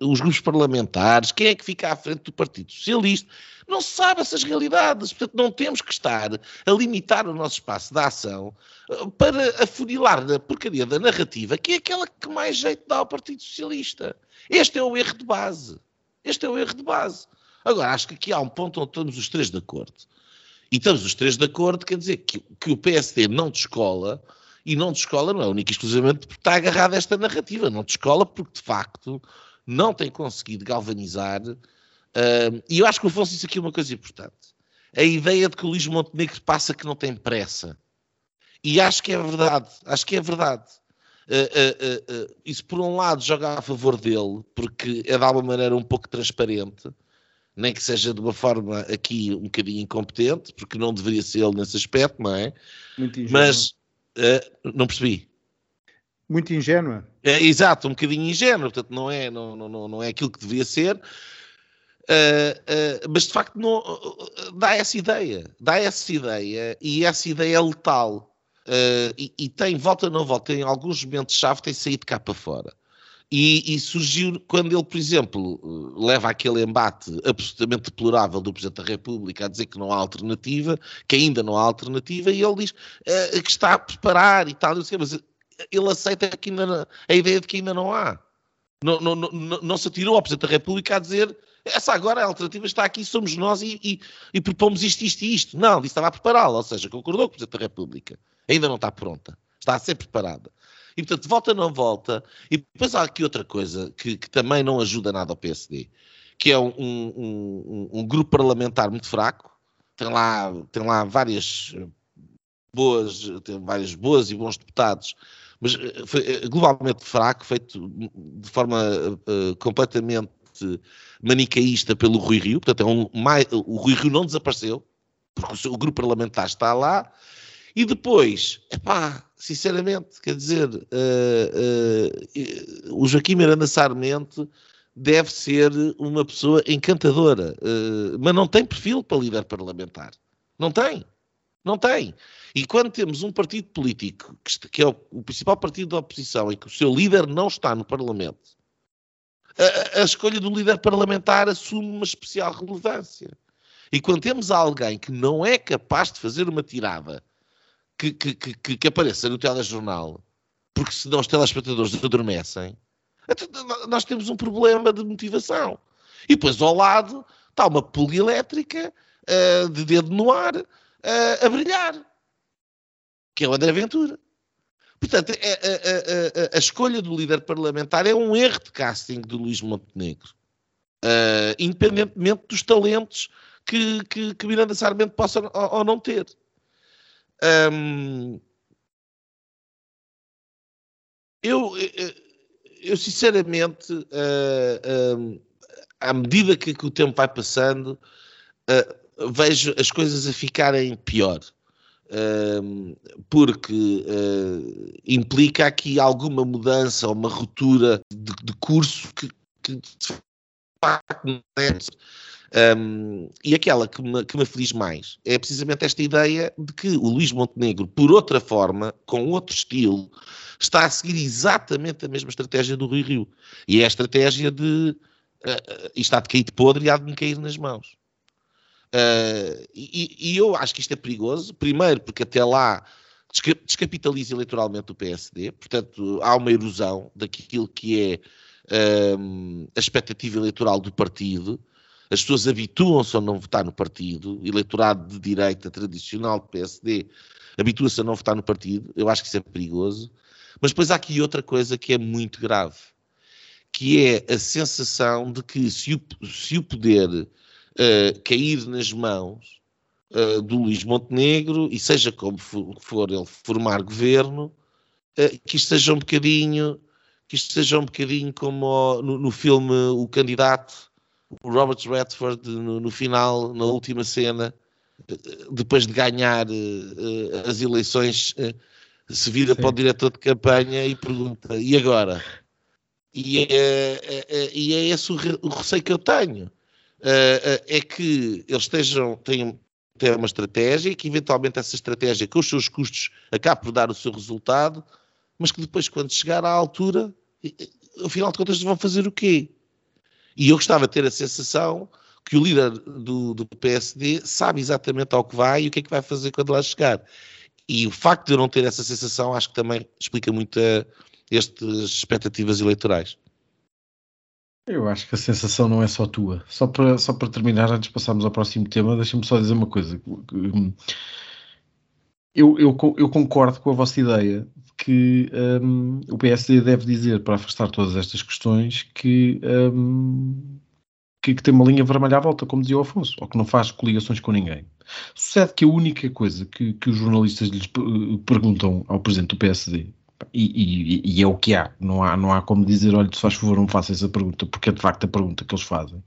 os, grupos parlamentares, quem é que fica à frente do Partido Socialista. Não se sabe essas realidades, portanto não temos que estar a limitar o nosso espaço de ação eh, para afunilar na porcaria da narrativa, que é aquela que mais jeito dá ao Partido Socialista. Este é o erro de base. Este é o erro de base. Agora, acho que aqui há um ponto onde estamos os três de acordo. E estamos os três de acordo, quer dizer que, que o PSD não descola, e não descola não é única e exclusivamente porque está agarrado a esta narrativa, não descola porque de facto não tem conseguido galvanizar. Uh, e eu acho que o Afonso disse aqui uma coisa importante. A ideia de que o Luís Montenegro passa que não tem pressa. E acho que é verdade, acho que é verdade. Uh, uh, isso por um lado joga a favor dele, porque é de alguma maneira um pouco transparente, nem que seja de uma forma aqui um bocadinho incompetente, porque não deveria ser ele nesse aspecto, não é? Muito ingênua. Mas uh, não percebi. Muito ingênua. É, exato, um bocadinho ingênua, portanto não é, não, não, não é aquilo que deveria ser. Uh, uh, mas de facto não, dá essa ideia, dá essa ideia e essa ideia é letal. E, e, tem, volta ou não volta, em alguns momentos-chave tem saído cá para fora. E, e, surgiu quando ele, por exemplo, leva aquele embate absolutamente deplorável do Presidente da República a dizer que não há alternativa, que ainda não há alternativa, e ele diz uh, que está a preparar e tal, sei, mas ele aceita que ainda, a ideia de que ainda não há. Não, não, não, não se atirou ao Presidente da República a dizer essa agora a alternativa está aqui, somos nós e, e, e propomos isto, isto e isto. Não, disse estava a prepará-la, ou seja, concordou com o Presidente da República. Ainda não está pronta. Está a ser preparada. E, portanto, volta não volta. E depois há aqui outra coisa que, que também não ajuda nada ao PSD, que é um, um, um, um, grupo parlamentar muito fraco, tem lá, tem lá várias boas, tem várias boas e bons deputados, mas eh, foi eh, globalmente fraco, feito de forma uh, completamente manicaísta pelo Rui Rio, portanto é um, mais, o Rui Rio não desapareceu, porque o, seu, o grupo parlamentar está lá, e depois, epá, sinceramente, quer dizer, uh, uh, o Joaquim Miranda Sarmento deve ser uma pessoa encantadora, uh, mas não tem perfil para líder parlamentar. Não tem. Não tem. E quando temos um partido político, que, que é o, o, principal partido da oposição, e que o seu líder não está no Parlamento, a, a escolha do líder parlamentar assume uma especial relevância. E quando temos alguém que não é capaz de fazer uma tirada que, que, que, que apareça no telejornal, porque senão os telespectadores adormecem, então, nós temos um problema de motivação. E depois ao lado está uma pulga elétrica uh, de dedo no ar uh, a brilhar, que é o André Ventura. Portanto, a, a, a, a, escolha do líder parlamentar é um erro de casting do Luís Montenegro, uh, independentemente dos talentos que, que, que Miranda Sarmento possa ou, ou não ter. Um, eu, eu, sinceramente, uh, uh, à medida que, que, o tempo vai passando, uh, vejo as coisas a ficarem pior. porque implica aqui alguma mudança uma ruptura de, de curso que, que de facto não é um, e aquela que me, que me aflige mais é precisamente esta ideia de que o Luís Montenegro, por outra forma, com outro estilo, está a seguir exatamente a mesma estratégia do Rui Rio. E é a estratégia de uh, isto há de cair de podre e há de me cair nas mãos. Uh, e, e, eu acho que isto é perigoso, primeiro porque até lá descapitaliza eleitoralmente o PSD, portanto há uma erosão daquilo que é um, a expectativa eleitoral do partido, as pessoas habituam-se a não votar no partido, o eleitorado de direita tradicional do PSD habitua-se a não votar no partido, eu acho que isso é perigoso. Mas depois há aqui outra coisa que é muito grave, que é a sensação de que se o, se o poder uh, cair nas mãos uh, do Luís Montenegro, e seja como for ele formar governo, uh, que isto seja um bocadinho, que isto seja um bocadinho como no, no filme O Candidato, o Robert Redford, no, no final, na última cena, depois de ganhar uh, as eleições, uh, se vira Sim. para o diretor de campanha e pergunta: e agora? E é, é, é, e é esse o, re, o, receio que eu tenho. Uh, é que eles estejam, tenham, tenham uma estratégia e que eventualmente essa estratégia, com os seus custos, acabe por dar o seu resultado, mas que depois, quando chegar à altura, afinal de contas, vão fazer o quê? E eu gostava de ter a sensação que o líder do, do, PSD sabe exatamente ao que vai e o que é que vai fazer quando lá chegar. E o facto de eu não ter essa sensação acho que também explica muito estas expectativas eleitorais. Eu acho que a sensação não é só tua. Só para, só para terminar, antes de passarmos ao próximo tema, deixa-me só dizer uma coisa. Eu, eu, eu concordo com a vossa ideia de que um, o PSD deve dizer, para afastar todas estas questões, que um, que, que, tem uma linha vermelha à volta, como dizia o Afonso, ou que não faz coligações com ninguém. Sucede que a única coisa que, que os jornalistas lhes perguntam ao presidente do PSD, e, e, e, é o que há, não há, não há como dizer, olha, se faz favor, não faça essa pergunta, porque é de facto a pergunta que eles fazem,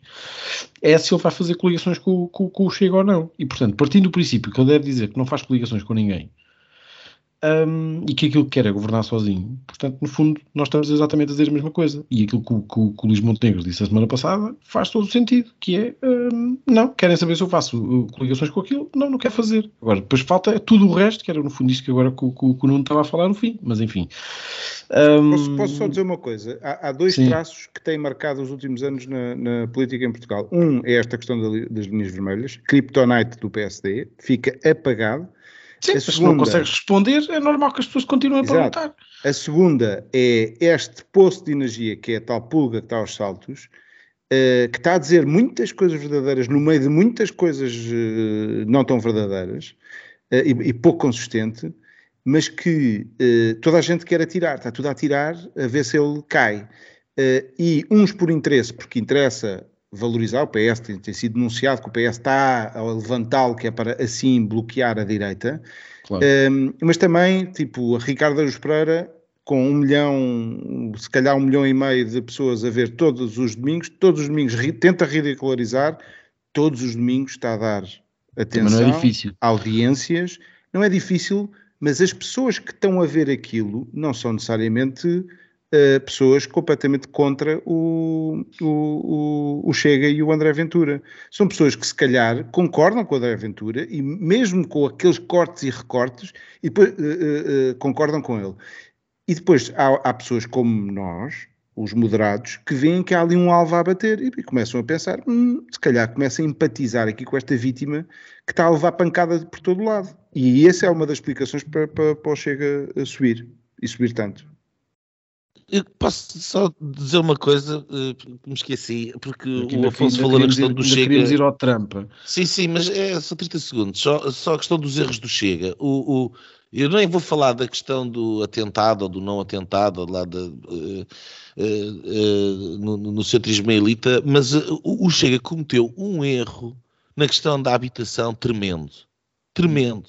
é se ele vai fazer coligações com, com, com o Chega ou não. E portanto, partindo do princípio que ele deve dizer que não faz coligações com ninguém, um, e que aquilo que quer é governar sozinho. Portanto, no fundo, nós estamos exatamente a dizer a mesma coisa. E aquilo que, que, que o Luís Montenegro disse a semana passada faz todo o sentido, que é, um, não, querem saber se eu faço uh, coligações com aquilo? Não, não quero fazer. Agora, depois falta tudo o resto, que era no fundo isto que agora que, que, que o Nuno estava a falar no fim, mas enfim. Um, posso, posso, só dizer uma coisa? Há, há dois sim. traços que têm marcado os últimos anos na, na política em Portugal. Um é esta questão das linhas vermelhas, Kryptonite do PSD, fica apagado Sim, a segunda, se não consegues responder, é normal que as pessoas continuem a perguntar. A segunda é este poço de energia, que é a tal pulga que está aos saltos, uh, que está a dizer muitas coisas verdadeiras no meio de muitas coisas uh, não tão verdadeiras uh, e, e, pouco consistente, mas que toda a gente quer atirar, está tudo a atirar a ver se ele cai. e uns por interesse, porque interessa valorizar, o PS tem, tem, sido denunciado que o PS está a levantá-lo, que é para assim bloquear a direita, claro. um, mas também, tipo, a Ricardo Aruz Pereira, com um milhão, se calhar um milhão e meio de pessoas a ver todos os domingos, todos os domingos tenta ridicularizar, todos os domingos está a dar atenção, não é difícil. audiências, não é difícil, mas as pessoas que estão a ver aquilo não são necessariamente uh, pessoas completamente contra o, o, o, Chega e o André Ventura. São pessoas que, se calhar, concordam com o André Ventura e, mesmo com aqueles cortes e recortes, e depois, uh, concordam com ele. E depois há, há, pessoas como nós, os moderados, que veem que há ali um alvo a bater e, e começam a pensar, hum, se calhar começam a empatizar aqui com esta vítima que está a levar pancada por todo lado. E essa é uma das explicações para, para, para o Chega a subir e subir tanto. Eu posso só dizer uma coisa eh, que me esqueci, porque o Afonso falou na questão do Chega. Queríamos ir ao Trump. Sim, sim, mas é só 30 segundos. Só, só a questão dos erros do Chega. O, o, eu nem vou falar da questão do atentado ou do não atentado lá de, uh, uh, uh, no, no centrismo elita, mas o, o Chega cometeu um erro na questão da habitação tremendo. Tremendo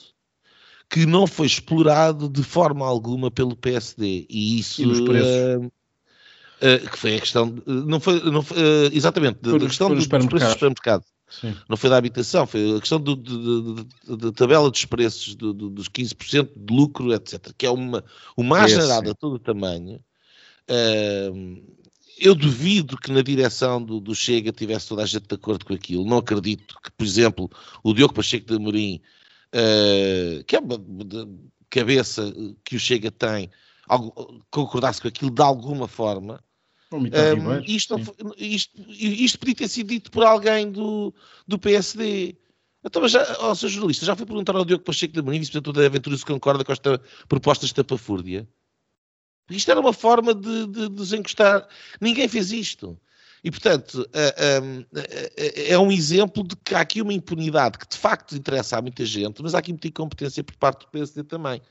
que não foi explorado de forma alguma pelo PSD. E isso. E uh, uh, que foi a questão. não foi. Não foi uh, exatamente, da questão dos, preços do supermercado. Sim. Não foi da habitação, foi a questão da tabela dos preços do, do, dos 15% de lucro, etc., que é uma, uma generada a todo o tamanho. eu duvido que na direção do, do, Chega tivesse toda a gente de acordo com aquilo. Não acredito que, por exemplo, o Diogo Pacheco de Amorim uh, que é uma cabeça que o Chega tem, concordasse com aquilo de alguma forma. Um, isto, isto, isto, podia ter sido dito por alguém do, do PSD. Então, mas já, oh, seu jornalista, já foi perguntar ao Diogo Pacheco de Amorim, vice-presidente da Aventura, se concorda com esta proposta estapafúrdia? Isto era uma forma de, de, de desencostar. Ninguém fez isto. E, portanto, é um exemplo de que há aqui uma impunidade que de facto interessa a muita gente, mas há aqui muita incompetência por parte do PSD também.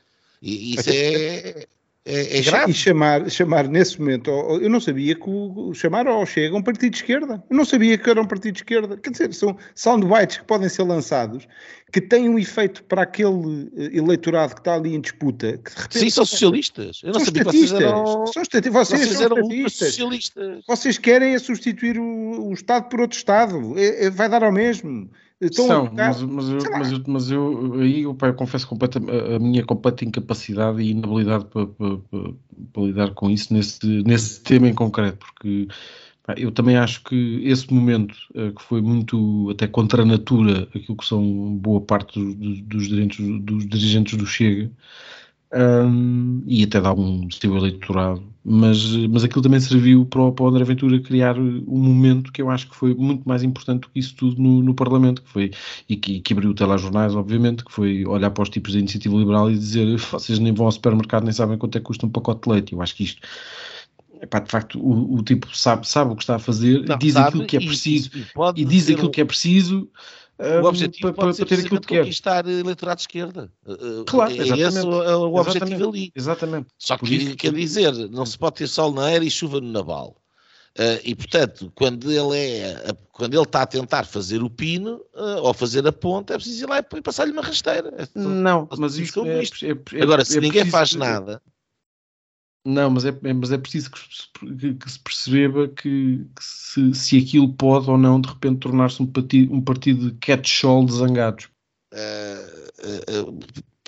E isso é. É, é grave. E chamar, chamar nesse momento, eu não sabia que o, chamar ao Chega um partido de esquerda. Eu não sabia que era um partido de esquerda. Quer dizer, são soundbites que podem ser lançados, que têm um efeito para aquele eh, eleitorado que está ali em disputa. Que repente, Sim, são socialistas. Eu não sabia que vocês eram, são estati vocês, vocês eram socialistas. Vocês querem é substituir o, o Estado por outro Estado. É, é, vai dar ao mesmo. Estão São, mas, mas, eu, mas, eu, mas eu aí eu, pá, eu confesso completa, a, minha completa incapacidade e inabilidade para, para, para, para, lidar com isso nesse, nesse tema em concreto, porque pá, eu também acho que esse momento uh, que foi muito até contra a natura, aquilo que são boa parte dos, dos dirigentes do Chega, um, e até dá um seu eleitorado, mas, mas aquilo também serviu para o, para o André Ventura criar um momento que eu acho que foi muito mais importante do que isso tudo no, no Parlamento, que foi, e que, que abriu telejornais, obviamente, que foi olhar para os tipos da iniciativa liberal e dizer vocês nem vão ao supermercado nem sabem quanto é que custa um pacote de leite. Eu acho que isto Epá, de facto, o, o, tipo sabe, sabe o que está a fazer, Não, diz sabe, aquilo que é preciso e, e, e diz aquilo um... que é preciso o objetivo para, pode ser para ter aquilo que conquistar quer. eleitorado de esquerda. Eh, eh, claro, é exatamente. esse o, o objetivo exatamente. ali. Exatamente. Só que isso, quer dizer, não se pode ter sol na era e chuva no naval. Uh, e portanto, quando ele é quando ele está a tentar fazer o pino uh, ou fazer a ponta, é preciso ir lá e passar-lhe uma rasteira. É não, mas isso é, é, é, Agora, se é ninguém faz nada, não, mas é, é, mas é preciso que se, que se perceba que, que se, se, aquilo pode ou não de repente tornar-se um partido, um partido de catch-all de zangados. Uh, uh,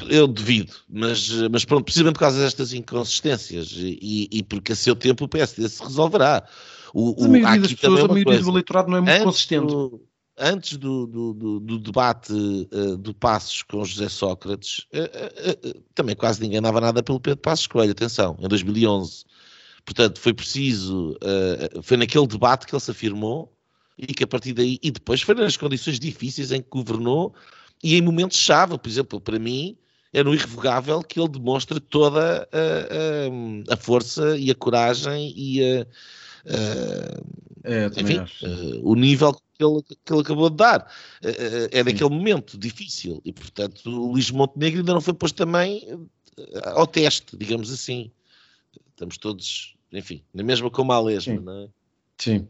eu devido, mas, mas pronto, precisamente por causa destas inconsistências e, e porque a seu tempo o PSD se resolverá. O, o, a maioria das pessoas, a maioria coisa. do eleitorado não é muito Antes consistente. Do, antes do, do, do, do debate uh, do Passos com José Sócrates, uh, uh, também quase ninguém dava nada pelo Pedro Passos Coelho, atenção, em 2011. Portanto, foi preciso, foi naquele debate que ele se afirmou e que a partir daí, e depois foi nas condições difíceis em que governou e em momentos-chave, por exemplo, para mim, era um irrevogável que ele demonstre toda a, a, a força e a coragem e a, é, enfim, o nível que ele, que ele acabou de dar. É, é daquele momento difícil e, portanto, o Luís Montenegro ainda não foi posto também eh, ao teste, digamos assim. Estamos todos, enfim, na mesma como a lesma, Sim. não é? Sim.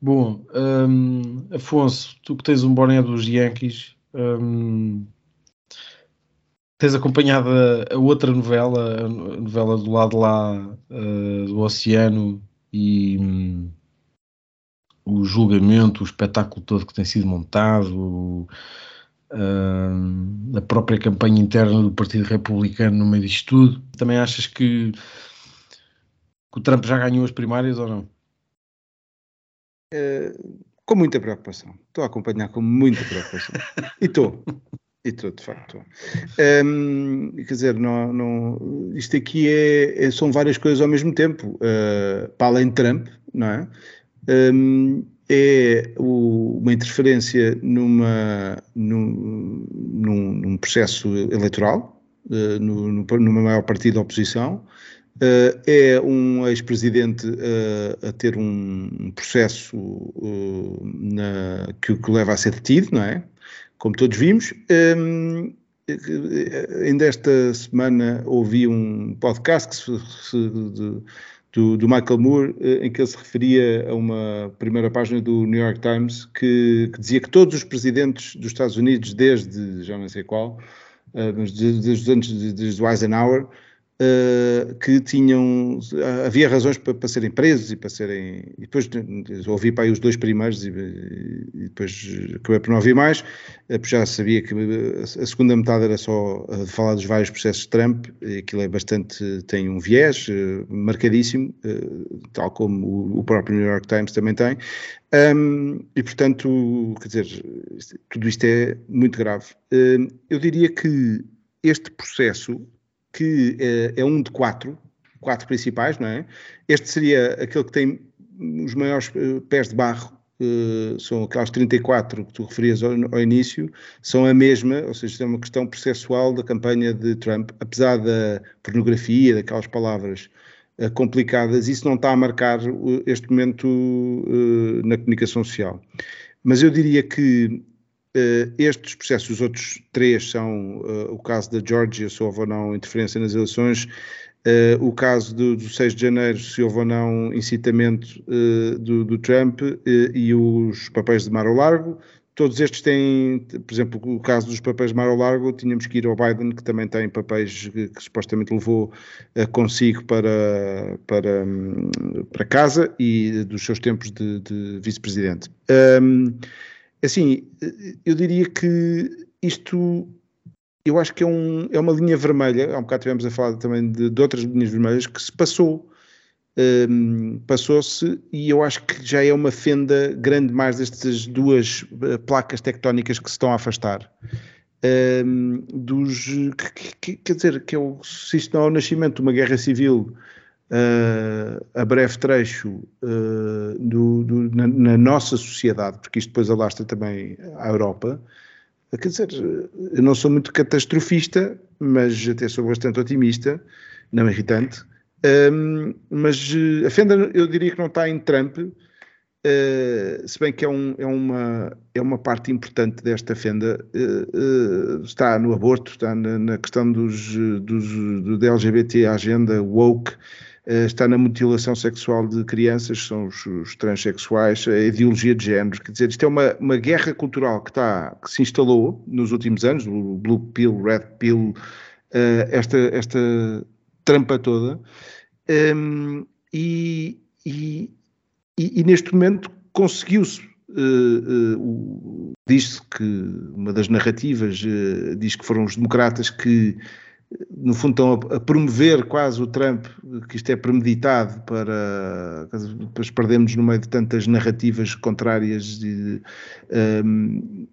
Bom, um, Afonso, tu que tens um boné dos Yankees, um, tens acompanhado a, a, outra novela, a novela do lado lá uh, do oceano e um, o julgamento, o espetáculo todo que tem sido montado, uh, a própria campanha interna do Partido Republicano no meio disto tudo. Também achas que, que o Trump já ganhou as primárias ou não? Uh, com muita preocupação. Estou a acompanhar com muita preocupação. e estou. E estou, de facto. Um, quer dizer, não, não, isto aqui é, é, são várias coisas ao mesmo tempo. Uh, para além de Trump, não é? um, é o, uma interferência numa, num, num, processo eleitoral, uh, no, no, maior partido da oposição, uh, é um ex-presidente uh, a ter um processo na, que o leva a ser detido, não é? Como todos vimos. Um, ainda esta semana ouvi um podcast que se, se de, do, do, Michael Moore, eh, em que ele se referia a uma primeira página do New York Times que, que dizia que todos os presidentes dos Estados Unidos, desde já não sei qual, mas desde, desde desde o Eisenhower, uh, que tinham. havia razões para, para, serem presos e para serem. E depois ouvi para aí os dois primeiros e, e depois acabei por não ouvir mais, uh, porque já sabia que a segunda metade era só uh, falar dos vários processos de Trump, e aquilo é bastante. tem um viés marcadíssimo, tal como o, o, próprio New York Times também tem. Um, e portanto, quer dizer, tudo isto é muito grave. eu diria que este processo que é, é um de quatro, quatro principais, não é? Este seria aquele que tem os maiores eh, pés de barro, uh, são aquelas 34 que tu referias ao, ao, início, são a mesma, ou seja, é uma questão processual da campanha de Trump, apesar da pornografia, daquelas palavras uh, complicadas, isso não está a marcar uh, este momento na comunicação social. Mas eu diria que Uh, estes processos, os outros três são uh, o caso da Georgia, se houve ou não interferência nas eleições, Uh, o caso do, do 6 de janeiro, se houve ou não incitamento do, do, Trump e os papéis de Mar ao Largo. Todos estes têm, por exemplo, o caso dos papéis de Mar ao Largo, tínhamos que ir ao Biden, que também tem papéis que, que supostamente levou consigo para, para, um, para casa e dos seus tempos de, de vice-presidente. Um, assim, eu diria que isto eu acho que é, um, é uma linha vermelha, há um bocado tivemos a falar também de, de outras linhas vermelhas, que se passou. Um, passou-se e eu acho que já é uma fenda grande mais destas duas uh, placas tectónicas que se estão a afastar. Um, dos, que, que, quer dizer, que é o, se isto não é o nascimento de uma guerra civil uh, a breve trecho uh, do, do, na, na, nossa sociedade, porque isto depois alastra também à Europa, Quer dizer, eu não sou muito catastrofista, mas até sou bastante otimista, não irritante. Um, mas eh, a fenda eu diria que não está em Trump, uh, se bem que é, um, é, uma, é uma parte importante desta fenda, está no aborto, está na, na questão dos, dos, do LGBT, a agenda woke, eh, está na mutilação sexual de crianças, são os, os, transexuais, a ideologia de género. Quer dizer, isto é uma, uma guerra cultural que, está, que se instalou nos últimos anos, o Blue Pill, Red Pill, uh, esta, esta trampa toda. Um, e, e, e, neste momento conseguiu-se. Uh, uh, diz-se que uma das narrativas diz que foram os democratas que no fundo estão a, promover quase o Trump, que isto é premeditado para depois perdemos no meio de tantas narrativas contrárias um,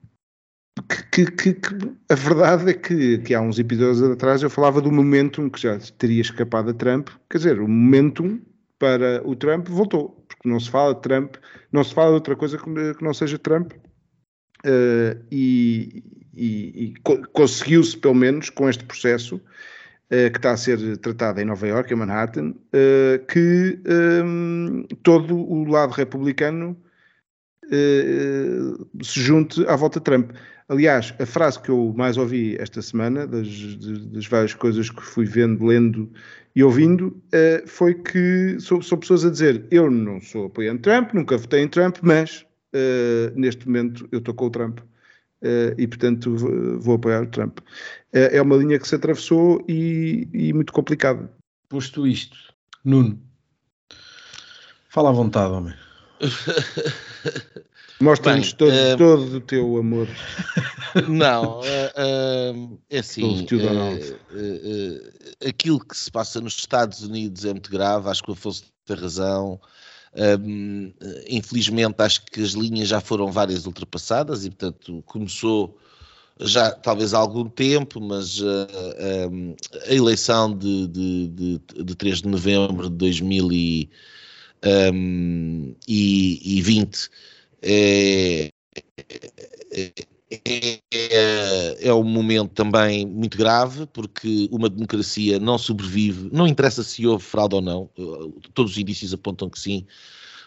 que, que, que, a verdade é que, que, há uns episódios atrás eu falava do momentum que já teria escapado a Trump, quer dizer, o momentum para o Trump voltou, porque não se fala de Trump, não se fala de outra coisa que, que não seja Trump, uh, e, e, e conseguiu-se, pelo menos, com este processo uh, que está a ser tratado em Nova Iorque, em Manhattan, uh, que um, ehm, todo o lado republicano uh, se junte à volta de Trump. Aliás, a frase que eu mais ouvi esta semana, das, das várias coisas que fui vendo, lendo e ouvindo, foi que são, são pessoas a dizer: Eu não sou apoiante de Trump, nunca votei em Trump, mas neste momento eu estou com o Trump. Uh, e, portanto, vou apoiar o Trump. Uh, é uma linha que se atravessou e, e muito complicada. Posto isto, Nuno, fala à vontade, homem. Mostra-nos todo, uh, todo o teu amor. Não, é assim. aquilo que se passa nos Estados Unidos é muito grave, acho que o Afonso tem razão. Infelizmente, acho que as linhas já foram várias ultrapassadas e, portanto, começou já talvez há algum tempo, mas uh, ah, um, a eleição de, de, de, de 3 de novembro de 2020 é, é, é, um momento também muito grave, porque uma democracia não sobrevive, não interessa se houve fraude ou não, todos os indícios apontam que sim,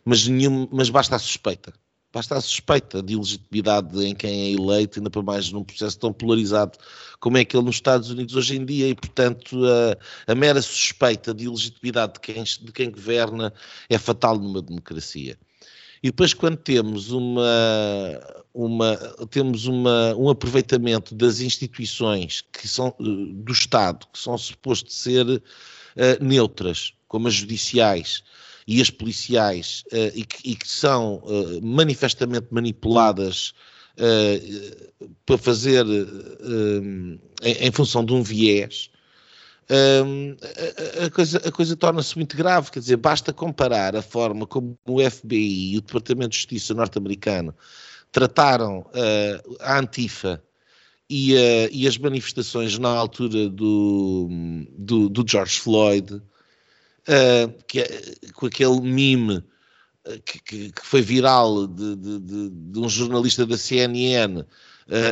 mas, nenhum, mas basta a suspeita. Basta a suspeita de ilegitimidade em quem é eleito, ainda para mais num processo tão polarizado como é aquele nos Estados Unidos hoje em dia, e portanto a, a mera suspeita de ilegitimidade de quem, de quem governa é fatal numa democracia. E depois, quando temos uma, uma, temos uma, um aproveitamento das instituições que são, eh, do Estado, que são supostos ser uh, neutras, como as judiciais e as policiais, uh, e, que, e, que, são uh, manifestamente manipuladas para fazer em, em, função de um viés, a, a, coisa, a coisa torna-se muito grave. Quer dizer, basta comparar a forma como o FBI e o Departamento de Justiça norte-americano trataram uh, a Antifa e, uh, e, as manifestações na altura do, do, do George Floyd, uh, que é, com aquele meme que, que, que foi viral de, de, de, de, um jornalista da CNN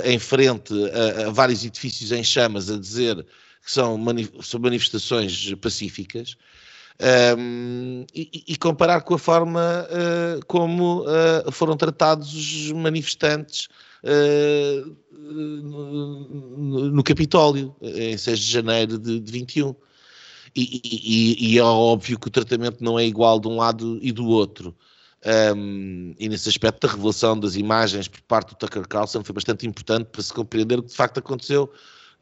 em frente a, a vários edifícios em chamas a dizer que são, são manifestações pacíficas, um, e, e, comparar com a forma uh, como uh, foram tratados os manifestantes uh, no, no, Capitólio, em 6 de janeiro de, de 21. e, e, e, é óbvio que o tratamento não é igual de um lado e do outro. Um, e nesse aspecto, a revelação das imagens por parte do Tucker Carlson foi bastante importante para se compreender o que de facto aconteceu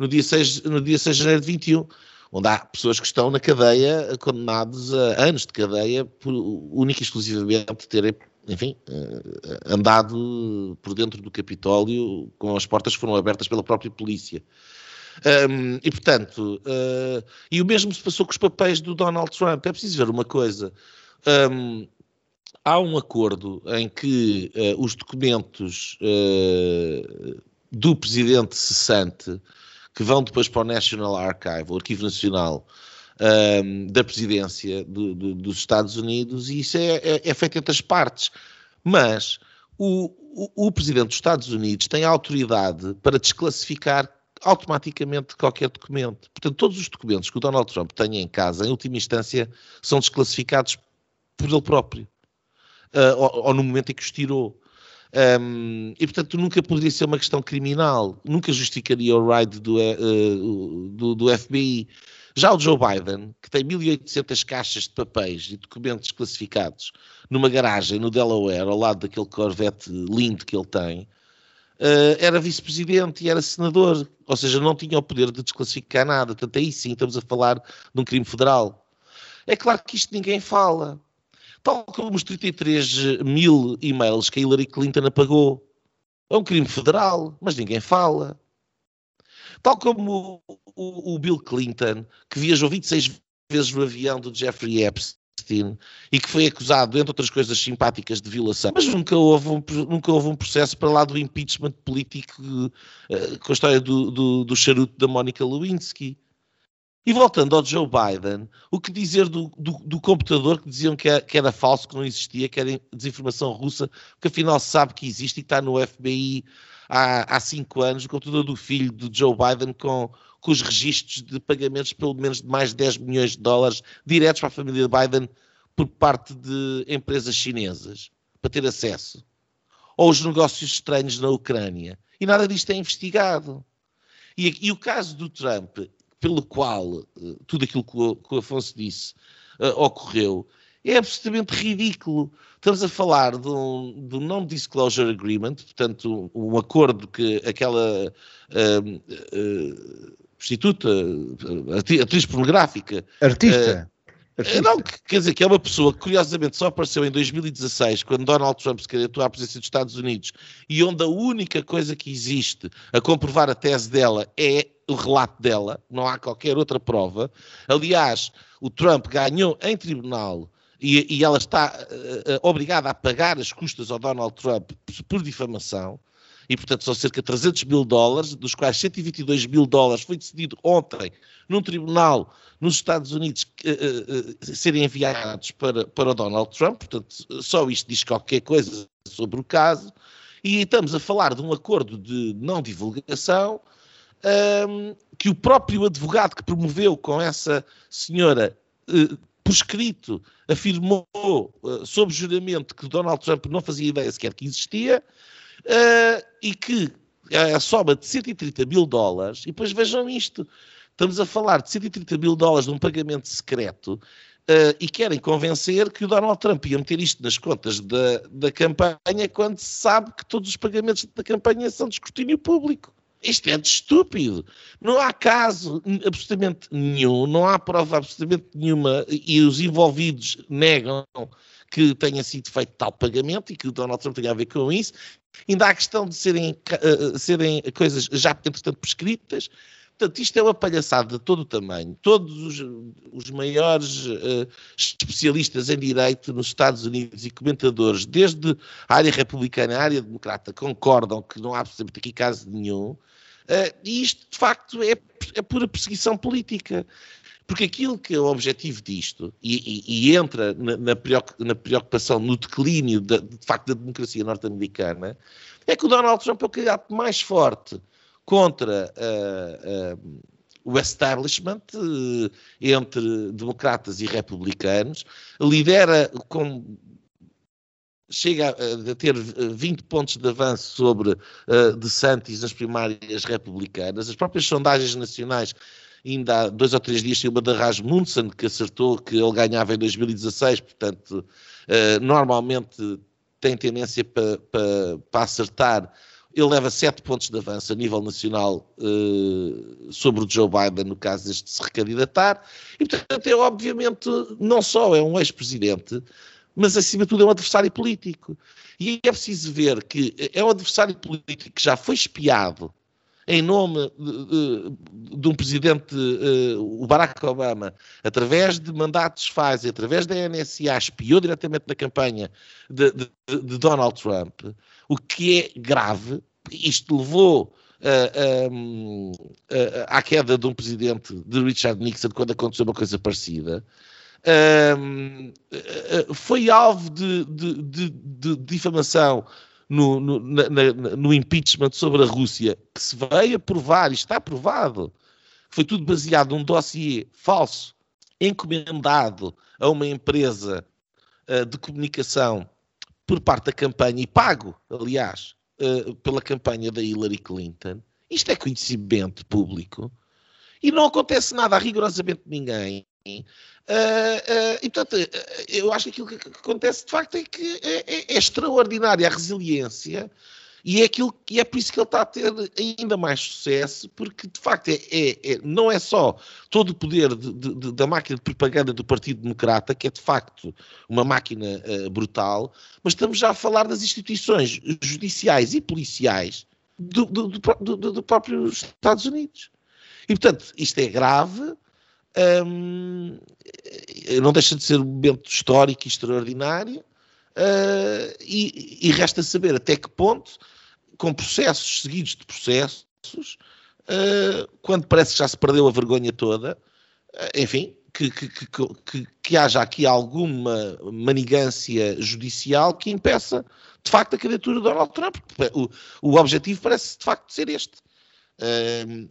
no dia 6, no dia 6 de janeiro de 21, onde há pessoas que estão na cadeia condenados a anos de cadeia por única e exclusivamente terem, enfim, eh, andado por dentro do Capitólio com as portas foram abertas pela própria polícia. Um, e portanto, uh, e o mesmo se passou com os papéis do Donald Trump. É preciso ver uma coisa. Um, há um acordo em que uh, os documentos uh, do presidente cessante, que vão depois para o National Archive, o Arquivo Nacional da presidência do, do, dos Estados Unidos, e isso é, é, é feito entre as partes. Mas o, o, o presidente dos Estados Unidos tem autoridade para desclassificar automaticamente qualquer documento. Portanto, todos os documentos que o Donald Trump tenha em casa, em última instância, são desclassificados por ele próprio, uh, ou, ou, no momento em que os tirou. Um, e, portanto, nunca poderia ser uma questão criminal, nunca justificaria o raid do, uh, do, do FBI. Já o Joe Biden, que tem 1.800 caixas de papéis e documentos classificados numa garagem no Delaware, ao lado daquele Corvette lindo que ele tem, uh, era vice-presidente e era senador, ou seja, não tinha o poder de desclassificar nada. Portanto, aí sim estamos a falar de um crime federal. É claro que isto ninguém fala. Tal como os 33 mil e-mails que a Hillary Clinton apagou. É um crime federal, mas ninguém fala. Tal como o, o, o Bill Clinton, que viajou 26 vezes no avião do Jeffrey Epstein e que foi acusado, entre outras coisas simpáticas, de violação, mas nunca houve um, nunca houve um processo para lá do impeachment político uh, com a história do, do, do charuto da Mónica Lewinsky. E voltando ao Joe Biden, o que dizer do, do, do computador que diziam que era, que era, falso, que não existia, que era desinformação russa, que afinal se sabe que existe e está no FBI há, há cinco anos, o computador do filho do Joe Biden com, com os registros de pagamentos pelo menos de mais de 10 milhões de dólares diretos para a família Biden por parte de empresas chinesas para ter acesso. Ou os negócios estranhos na Ucrânia. E nada disto é investigado. E, e o caso do Trump, pelo qual uh, tudo aquilo que o, que o Afonso disse uh, ocorreu, é absolutamente ridículo. Estamos a falar de um, um non-disclosure agreement, portanto, um, um, acordo que aquela uh, uh, prostituta, atriz pornográfica. Artista. Uh, não, quer dizer, que é uma pessoa que curiosamente só apareceu em 2016, quando Donald Trump se candidatou à presidência dos Estados Unidos, e onde a única coisa que existe a comprovar a tese dela é o relato dela, não há qualquer outra prova. Aliás, o Trump ganhou em tribunal e, e ela está uh, obrigada a pagar as custas ao Donald Trump por, por difamação. E, portanto, são cerca de 300 mil dólares, dos quais 122 mil dólares foi decidido ontem num tribunal nos Estados Unidos uh, uh, serem enviados para, para o Donald Trump, portanto, só isto diz qualquer coisa sobre o caso, e estamos a falar de um acordo de não divulgação um, que o próprio advogado que promoveu com essa senhora uh, por escrito, afirmou uh, sob juramento que Donald Trump não fazia ideia sequer que existia, uh, e que a soma de 130 mil dólares, e depois vejam isto, estamos a falar de 130 mil dólares de um pagamento secreto, uh, e querem convencer que o Donald Trump ia meter isto nas contas da, da campanha quando se sabe que todos os pagamentos da campanha são de escrutínio público. Isto é de estúpido. Não há caso absolutamente nenhum, não há prova absolutamente nenhuma e os envolvidos negam que tenha sido feito tal pagamento e que o Donald Trump tenha a ver com isso. Ainda há a questão de serem, uh, serem coisas já, entretanto, prescritas. Portanto, isto é uma palhaçada de todo o tamanho. Todos os, os maiores uh, especialistas em direito nos Estados Unidos e comentadores, desde a área republicana à área democrata, concordam que não há absolutamente aqui caso nenhum. Uh, e isto, de facto, é, é pura perseguição política. Porque aquilo que é o objetivo disto, e, e, e entra na, na, preocupação, no declínio de, de facto da democracia norte-americana, é que o Donald Trump é o candidato mais forte contra uh, uh, o establishment uh, entre democratas e republicanos, lidera com chega a, ter 20 pontos de avanço sobre uh, DeSantis nas primárias republicanas. As próprias sondagens nacionais ainda há dois ou três dias tinha uma da Rasmussen que acertou que ele ganhava em 2016, portanto, uh, normalmente tem tendência para pa, pa acertar. Ele leva sete pontos de avanço a nível nacional uh, sobre o Joe Biden, no caso deste se recandidatar, e portanto é obviamente não só é um ex-presidente, mas acima de tudo é um adversário político. E é preciso ver que é um adversário político que já foi espiado em nome de, de, de um presidente, uh, o Barack Obama, através de mandatos Pfizer, através da NSA, espiou diretamente na campanha de, de, Donald Trump, o que é grave. Isto levou uh, à queda de um presidente de Richard Nixon quando aconteceu uma coisa parecida. foi alvo de, de difamação no, no, na, no, impeachment sobre a Rússia, que se veio a provar, e está provado, foi tudo baseado num dossiê falso, encomendado a uma empresa uh, de comunicação por parte da campanha, e pago, aliás, uh, pela campanha da Hillary Clinton. Isto é conhecimento público. E não acontece nada a rigorosamente ninguém Uh, uh, e portanto, uh, eu acho que aquilo que, acontece de facto é que é, é, é, extraordinária a resiliência e é aquilo que é por isso que ele está a ter ainda mais sucesso, porque de facto é, é, é não é só todo o poder de, de, da máquina de propaganda do Partido Democrata, que é de facto uma máquina brutal, mas estamos já a falar das instituições judiciais e policiais do, do, do, do próprio Estados Unidos. E portanto, isto é grave um, não deixa de ser um momento histórico e extraordinário, uh, e, e, resta saber até que ponto, com processos seguidos de processos, uh, quando parece que já se perdeu a vergonha toda, uh, enfim, que, que, que, que, haja aqui alguma manigância judicial que impeça, de facto, a candidatura de Donald Trump. O, o objetivo parece, de facto, ser este.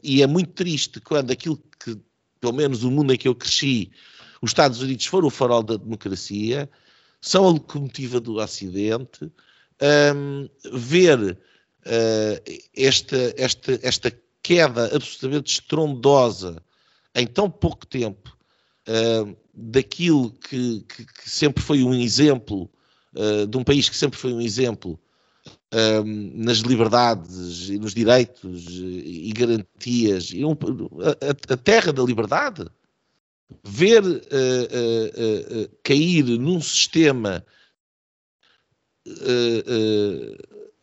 e é muito triste quando aquilo que pelo menos o mundo em que eu cresci, os Estados Unidos foram o farol da democracia, são a locomotiva do Ocidente, um, ver uh, esta, esta, esta queda absolutamente estrondosa em tão pouco tempo uh, daquilo que, que, que, sempre foi um exemplo, uh, de um país que sempre foi um exemplo um, nas liberdades e nos direitos e garantias, e um, a, a, terra da liberdade, ver uh, uh, uh, cair num sistema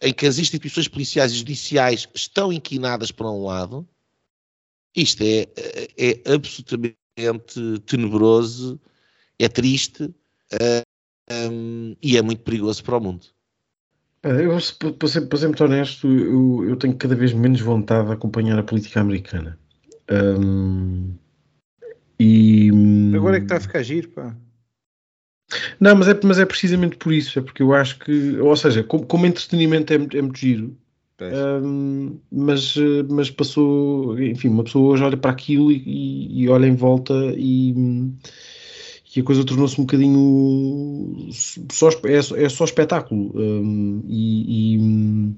em que as instituições policiais e judiciais estão inquinadas para um lado, isto é, é absolutamente tenebroso, é triste um, e é muito perigoso para o mundo. Eu, para ser, para ser muito honesto, eu, eu, tenho cada vez menos vontade de acompanhar a política americana. Um, e, Agora é que está a ficar giro, pá. Não, mas é, mas é precisamente por isso, é porque eu acho que, ou seja, como, como entretenimento é, é muito giro, um, mas, mas passou, enfim, uma pessoa hoje olha para aquilo e, e olha em volta e que a coisa tornou-se um bocadinho só, é, é só espetáculo. Um, e, e,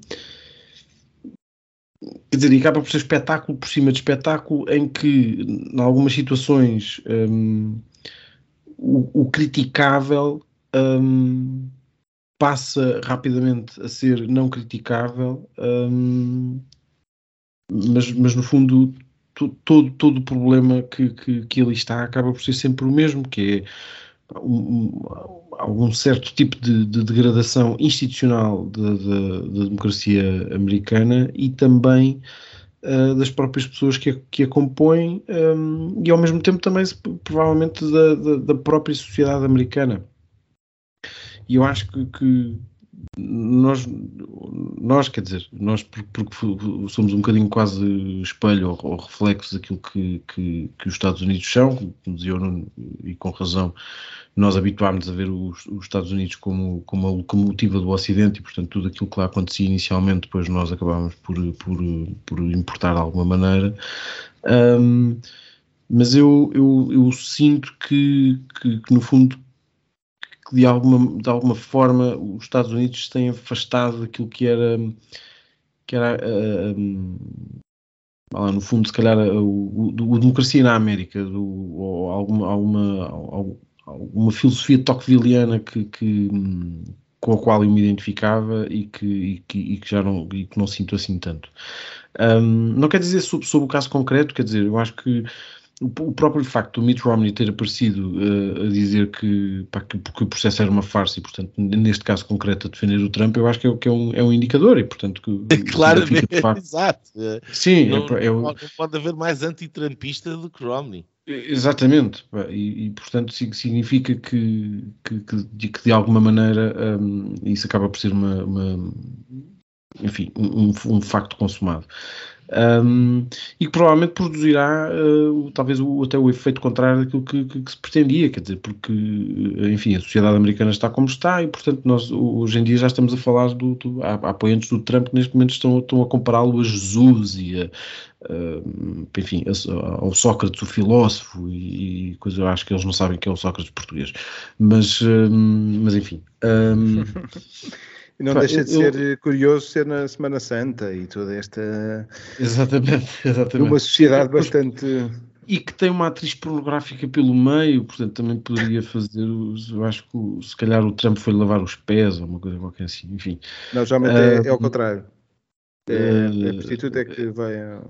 quer dizer, e acaba por ser espetáculo por cima de espetáculo em que em algumas situações um, o, o, criticável um, passa rapidamente a ser não criticável hum, mas, mas no fundo todo, todo o problema que, que, que ali está acaba por ser sempre o mesmo, que é um, algum certo tipo de, de degradação institucional da democracia americana e também uh, das próprias pessoas que a, que a compõem um, e ao mesmo tempo também provavelmente da, da, da, própria sociedade americana. E eu acho que, que nós, nós, quer dizer, nós porque somos um bocadinho quase espelho ou, reflexo daquilo que, que, que, os Estados Unidos são, como dizia e com razão, nós habituámos a ver os, os, Estados Unidos como, como a locomotiva do Ocidente e, portanto, tudo aquilo que lá acontecia inicialmente, depois nós acabámos por, por, por importar de alguma maneira. Um, mas eu, eu, eu sinto que, que, que, no fundo, que de alguma, de alguma forma os Estados Unidos têm afastado daquilo que era, que era uh, um, lá, no fundo, se calhar, o, o, o Democracia na América, do, ou alguma, alguma, alguma filosofia tocquevilliana que, que, com a qual eu me identificava e que, e que, e que já não, e que não sinto assim tanto. Um, não quer dizer sobre, sobre o caso concreto, quer dizer, eu acho que o próprio facto do Mitt Romney ter aparecido uh, a dizer que, pá, que, que, o processo era uma farsa e, portanto, neste caso concreto, a defender o Trump, eu acho que é, que é, um, é um indicador e, portanto, que. Claramente, exato. Sim, não, é, é, não pode haver mais anti-trumpista do que Romney. Exatamente, e, e, portanto significa que, que, que, que de alguma maneira um, isso acaba por ser uma, uma enfim, um, um, facto consumado um, e que provavelmente produzirá uh, talvez o, até o efeito contrário daquilo que, que, que, se pretendia, quer dizer, porque enfim, a sociedade americana está como está e portanto nós hoje em dia já estamos a falar do, do há, apoiantes do Trump que neste momento estão, estão a compará-lo a Jesus e a, uh, enfim, ao Sócrates, o filósofo e, e coisa, eu acho que eles não sabem que é o Sócrates português, mas, uh, mas enfim. Um, E não deixa de ser eu... curioso ser na Semana Santa e toda esta. Exatamente, exatamente. Uma sociedade bastante. E que tem uma atriz pornográfica pelo meio, portanto também poderia fazer. Eu acho que se calhar o Trump foi lavar os pés ou uma coisa qualquer assim, enfim. Não, geralmente uh, é, é ao contrário. É, uh, a prostituta é que vai. A...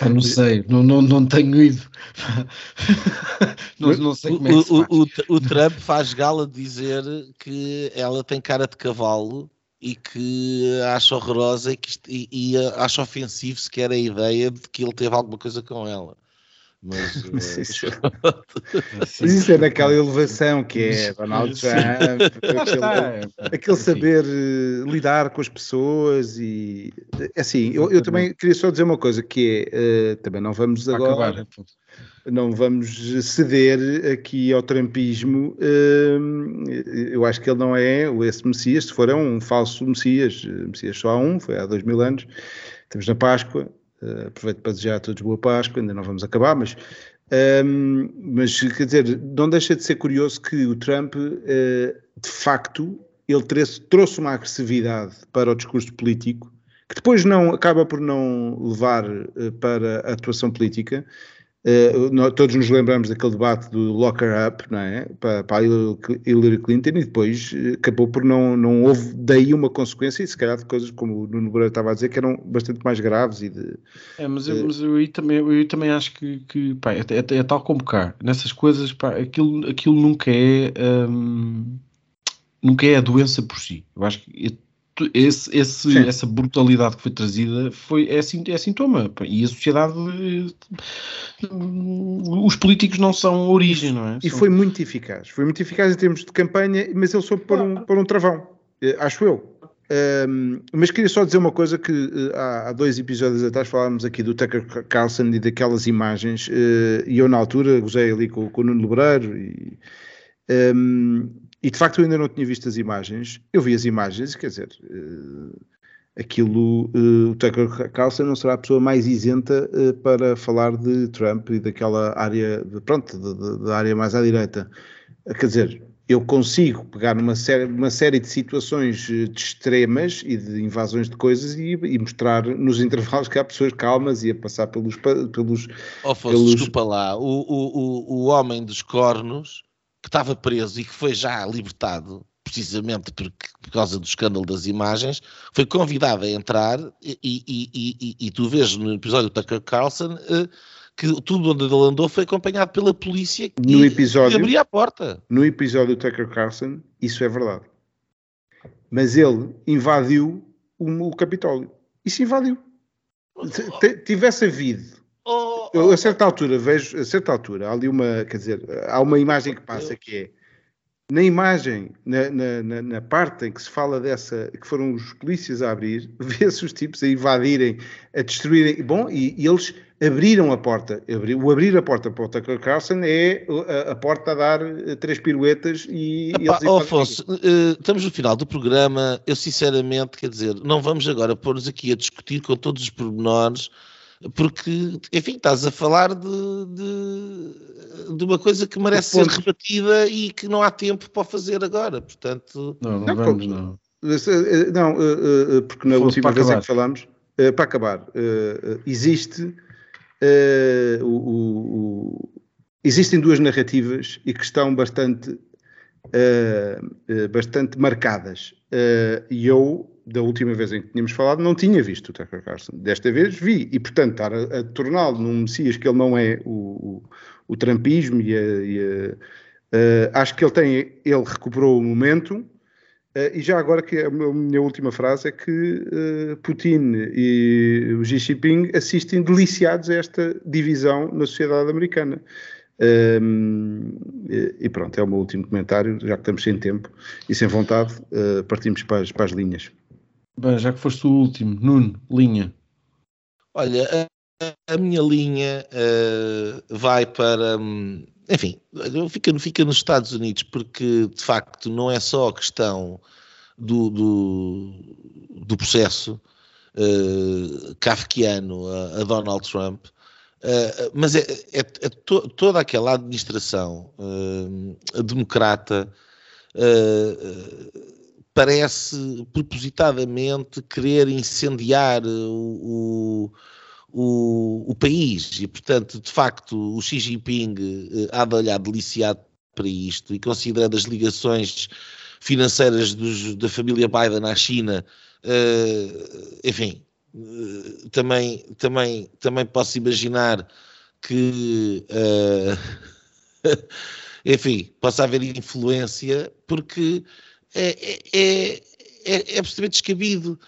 Ah, não sei, não, não, não tenho ido. não, não sei como é que se faz. O, o, o Trump faz gala de dizer que ela tem cara de cavalo e que acha horrorosa e, que, e, e acha ofensivo sequer a ideia de que ele teve alguma coisa com ela. Mas, uh, isso, mas isso é naquela elevação que é Donald Trump, aquele, aquele saber uh, lidar com as pessoas e é assim, eu, eu, também queria só dizer uma coisa que é, uh, também não vamos agora acabar não vamos ceder aqui ao trampismo. Hum, eu acho que ele não é esse Messias, se for é um falso Messias. Messias só há um, foi há dois mil anos. Estamos na Páscoa. Eh, aproveito para desejar a todos boa Páscoa, ainda não vamos acabar, mas, um, mas quer dizer, não deixa de ser curioso que o Trump, uh, de facto, ele trouxe, trouxe uma agressividade para o discurso político que depois não acaba por não levar uh, para a atuação política, Uh, nós, todos nos lembramos daquele debate do locker up, não é? Para, para Hillary Clinton e depois eh, acabou por não, não houve daí uma consequência e se calhar de coisas como o Nuno Moreira estava a dizer que eram bastante mais graves e de... É, mas eu, mas eu, aí, também, eu também acho que, que pá, é, é, é, tal como cá, nessas coisas, pá, aquilo, aquilo nunca é... Um, nunca é a doença por si. Eu acho que esse, esse, essa brutalidade que foi trazida foi, é, é sintoma. E a sociedade. Os políticos não são origem, não é? E são... foi muito eficaz. Foi muito eficaz em termos de campanha, mas ele soube pôr um, pôr um travão, eh, acho eu. Um, mas queria só dizer uma coisa que uh, há, há, dois episódios atrás falávamos aqui do Tucker Carlson e daquelas imagens uh, e eu na altura gozei ali com, com o Nuno Lebreiro e, um, e de facto eu ainda não tinha visto as imagens. Eu vi as imagens, quer dizer, uh, aquilo, uh, o Tucker Carlson não será a pessoa mais isenta uh, para falar de Trump e daquela área, de, pronto, da área mais à direita. Quer dizer, eu consigo pegar numa série, uma série de situações de extremas e de invasões de coisas e, e, mostrar nos intervalos que há pessoas calmas e a passar pelos. pelos, oh, fosse, pelos... desculpa lá, o, o, o, o homem dos cornos que estava preso e que foi já libertado, precisamente porque, por causa do escândalo das imagens, foi convidado a entrar e, e, e, e tu vês no episódio do Tucker Carlson uh, que tudo onde ele andou foi acompanhado pela polícia no e, episódio, abria a porta. No episódio do Tucker Carlson, isso é verdade. Mas ele invadiu o, o Capitólio. Isso invadiu. Se tivesse havido Oh, eu, a certa altura vejo, a certa altura, há ali uma, quer dizer, há uma imagem que passa que é na imagem, na, na, na, parte em que se fala dessa, que foram os polícias a abrir, vê-se os tipos a invadirem, a destruírem, bom, e, e eles abriram a porta. O abrir a porta para o Tucker Carlson é a, a porta a dar eh, três piruetas e. Epá, e oh, Afonso, uh, estamos no final do programa. Eu, sinceramente, quer dizer, não vamos agora pôr-nos aqui a discutir com todos os pormenores porque, enfim, estás a falar de, de, de uma coisa que merece ser rebatida e que não há tempo para fazer agora, portanto... Não, não, não vamos, não. Eh, não, eh, eh, porque na última vez em que falámos, para acabar, existe o, o, existem duas narrativas e que estão bastante, bastante marcadas. E eu, da última vez em que tínhamos falado, não tinha visto o Tucker Carlson. Desta vez vi. E, portanto, estar a, a torná-lo num Messias que ele não é o, o, o Trumpismo e a, e a Uh, acho que ele tem, ele recuperou o momento. Uh, e já agora que a minha última frase é que uh, Putin e o Xi Jinping assistem deliciados a esta divisão na sociedade americana. Um, e, e, pronto, é o meu último comentário, já que estamos sem tempo e sem vontade, partimos para as, para as linhas. Bem, já que foste o último, Nuno, linha. Olha, a, a minha linha vai para. Um enfim, fica, fica nos Estados Unidos porque de facto não é só a questão do, do, do processo uh, kafkiano a, a, Donald Trump, uh, mas é, é, é to, toda aquela administração uh, democrata parece propositadamente querer incendiar o, o o, país. E, portanto, de facto, o Xi Jinping uh, há de olhar deliciado para isto e considerando as ligações financeiras dos, da família Biden à China, uh, enfim, uh, também, também, também posso imaginar que, enfim, possa haver influência, porque é, é, é, é, é absolutamente descabido.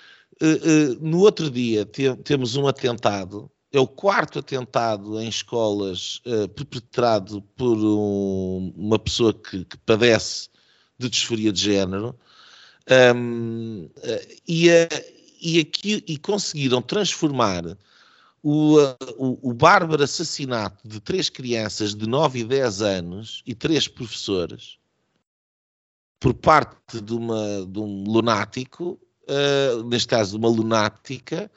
Uh, uh, no outro dia te temos um atentado, é o quarto atentado em escolas uh, perpetrado por um, uma pessoa que, que, padece de disforia de género um, e, e, aqui, e conseguiram transformar o, o, o, bárbaro assassinato de três crianças de 9 e 10 anos e três professores por parte de, uma, de um lunático uh, neste caso uma lunática,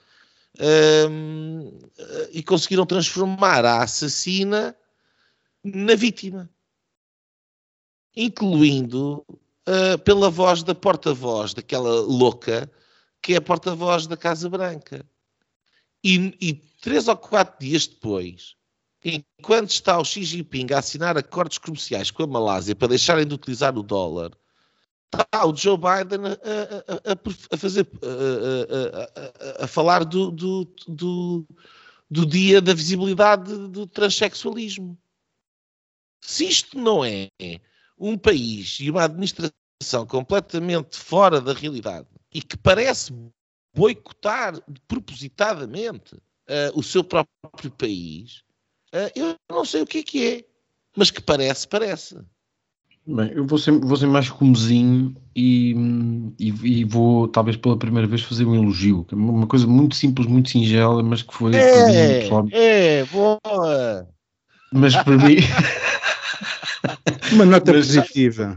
uh, e conseguiram transformar a assassina na vítima, incluindo uh, pela voz da porta-voz, daquela louca, que é a porta-voz da Casa Branca. E, e, três ou quatro dias depois, enquanto está o Xi Jinping a assinar acordos comerciais com a Malásia para deixarem de utilizar o dólar está o Joe Biden a, a, a, a fazer a, falar do, do, do, do, dia da visibilidade do transexualismo. Se isto não é um país e uma administração completamente fora da realidade e que parece boicotar propositadamente uh, o seu próprio país, uh, eu não sei o que é que é, mas que parece, parece. Bem, eu vou ser, vou ser mais comezinho e, e, e, vou, talvez pela primeira vez, fazer um elogio. É uma coisa muito simples, muito singela, mas que foi. É, mim, é, boa! Mas para mim. uma nota mas, positiva.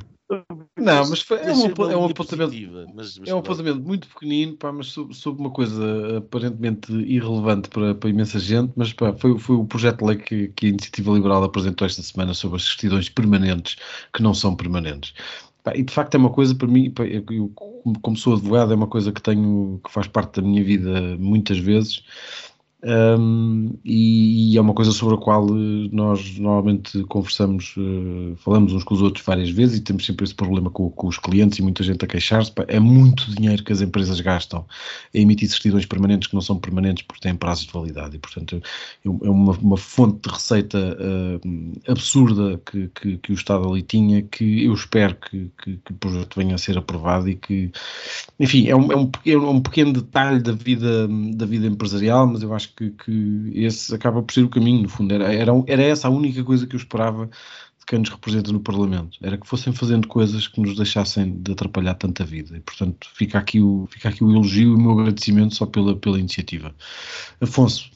Não, mas foi, é, um, é um apontamento, mas, mas é um apontamento muito pequenino, pá, mas sobre, sobre, uma coisa aparentemente irrelevante para, para imensa gente, mas pá, foi, foi o projeto de lei que, que a Iniciativa Liberal apresentou esta semana sobre as certidões permanentes que não são permanentes. Pá, e de facto é uma coisa para mim, pá, eu, como sou advogado, é uma coisa que tenho, que faz parte da minha vida muitas vezes um, e, e, é uma coisa sobre a qual eh, nós normalmente conversamos, uh, falamos uns com os outros várias vezes e temos sempre esse problema com, com os clientes e muita gente a queixar-se. É muito dinheiro que as empresas gastam a emitir certidões permanentes que não são permanentes porque têm prazos de validade e, portanto, é, é uma, uma, fonte de receita uh, absurda que, que, que, o Estado ali tinha que eu espero que, que, que o projeto venha a ser aprovado e que, enfim, é um, é um, é um pequeno detalhe da vida, da vida empresarial, mas eu acho que, que esse acaba por ser o caminho, no fundo. Era, era, era essa a única coisa que eu esperava de quem nos representa no Parlamento. Era que fossem fazendo coisas que nos deixassem de atrapalhar tanta vida. E, portanto, fica aqui o, fica aqui o elogio e o meu agradecimento só pela, pela iniciativa. Afonso.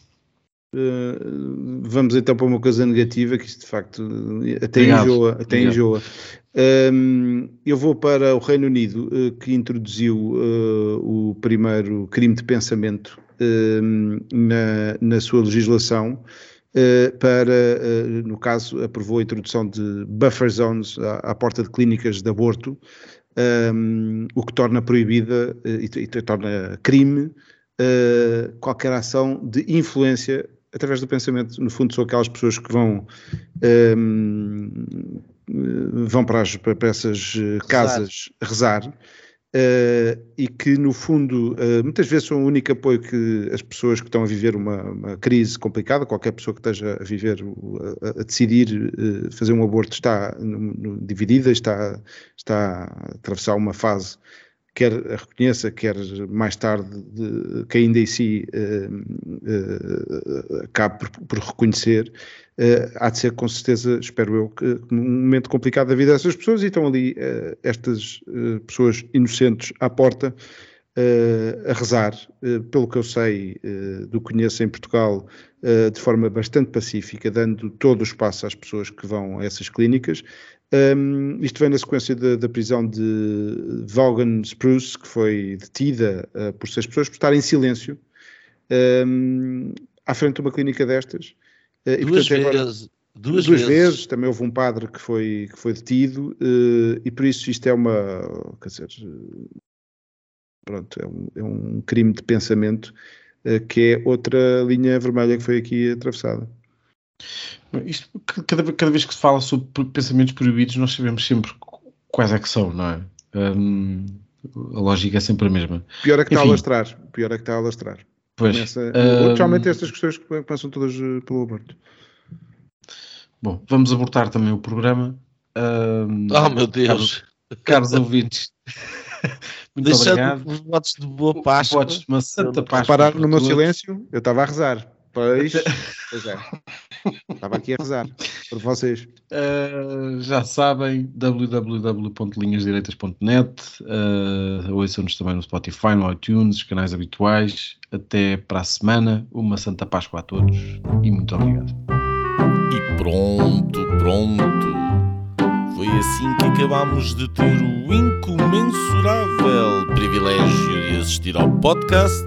Uh, vamos então para uma coisa negativa, que isto de facto até Obrigado. enjoa. Até enjoa. Um, eu vou para o Reino Unido, uh, que introduziu uh, o primeiro crime de pensamento na, na sua legislação eh, para, eh, no caso, aprovou a introdução de buffer zones à, à porta de clínicas de aborto, um, ehm, o que torna proibida eh, e, e torna crime uh, qualquer ação de influência através do pensamento, no fundo, são aquelas pessoas que vão, um, vão para, as, para essas casas rezar. rezar Uh, e que, no fundo, uh, muitas vezes são o único apoio que as pessoas que estão a viver uma, uma crise complicada, qualquer pessoa que esteja a viver, a, a decidir uh, fazer um aborto, está no, no, dividida, está, está a atravessar uma fase quer a reconheça, quer mais tarde de, que ainda em si uh, uh, acabe por, por reconhecer, uh, há de ser com certeza, espero eu, que, um momento complicado da vida dessas pessoas e estão ali estas pessoas inocentes à porta a rezar, pelo que eu sei do conheço em Portugal, de forma bastante pacífica, dando todo o espaço às pessoas que vão a essas clínicas um, isto vem na sequência da, da prisão de Vaughan Spruce, que foi detida uh, por seis pessoas por estar em silêncio um, à frente de uma clínica destas. Uh, duas, e, portanto, vezes, agora, duas, duas vezes. vezes. Também houve um padre que foi, que foi detido uh, e por isso isto é uma, quer dizer, pronto, é um, é um crime de pensamento que é outra linha vermelha que foi aqui atravessada. Isto, cada, cada vez que se fala sobre pensamentos proibidos, nós sabemos sempre quais é que são, não é? Um, a lógica é sempre a mesma. Pior é que Enfim, está a lastrar. Pior é que está a lastrar. Pois, Começa, um, geralmente estas questões que passam todas eh, pelo aborto. Bom, vamos abortar também o programa. Um, oh meu Deus! Caros, caros ouvintes, muito Deixando obrigado. Os votos de boa Páscoa. Votos de uma santa Páscoa. Pararam no meu silêncio, eu estava a rezar. Pois, pois é. Estava aqui a rezar por vocês. Uh, já sabem, www.linhasdireitas.net. Uh, Ouçam-nos também no Spotify, no iTunes, os canais habituais. Até para a semana. Uma Santa Páscoa a todos e muito obrigado. E pronto, pronto. Foi assim que acabámos de ter o incomensurável privilégio de assistir ao podcast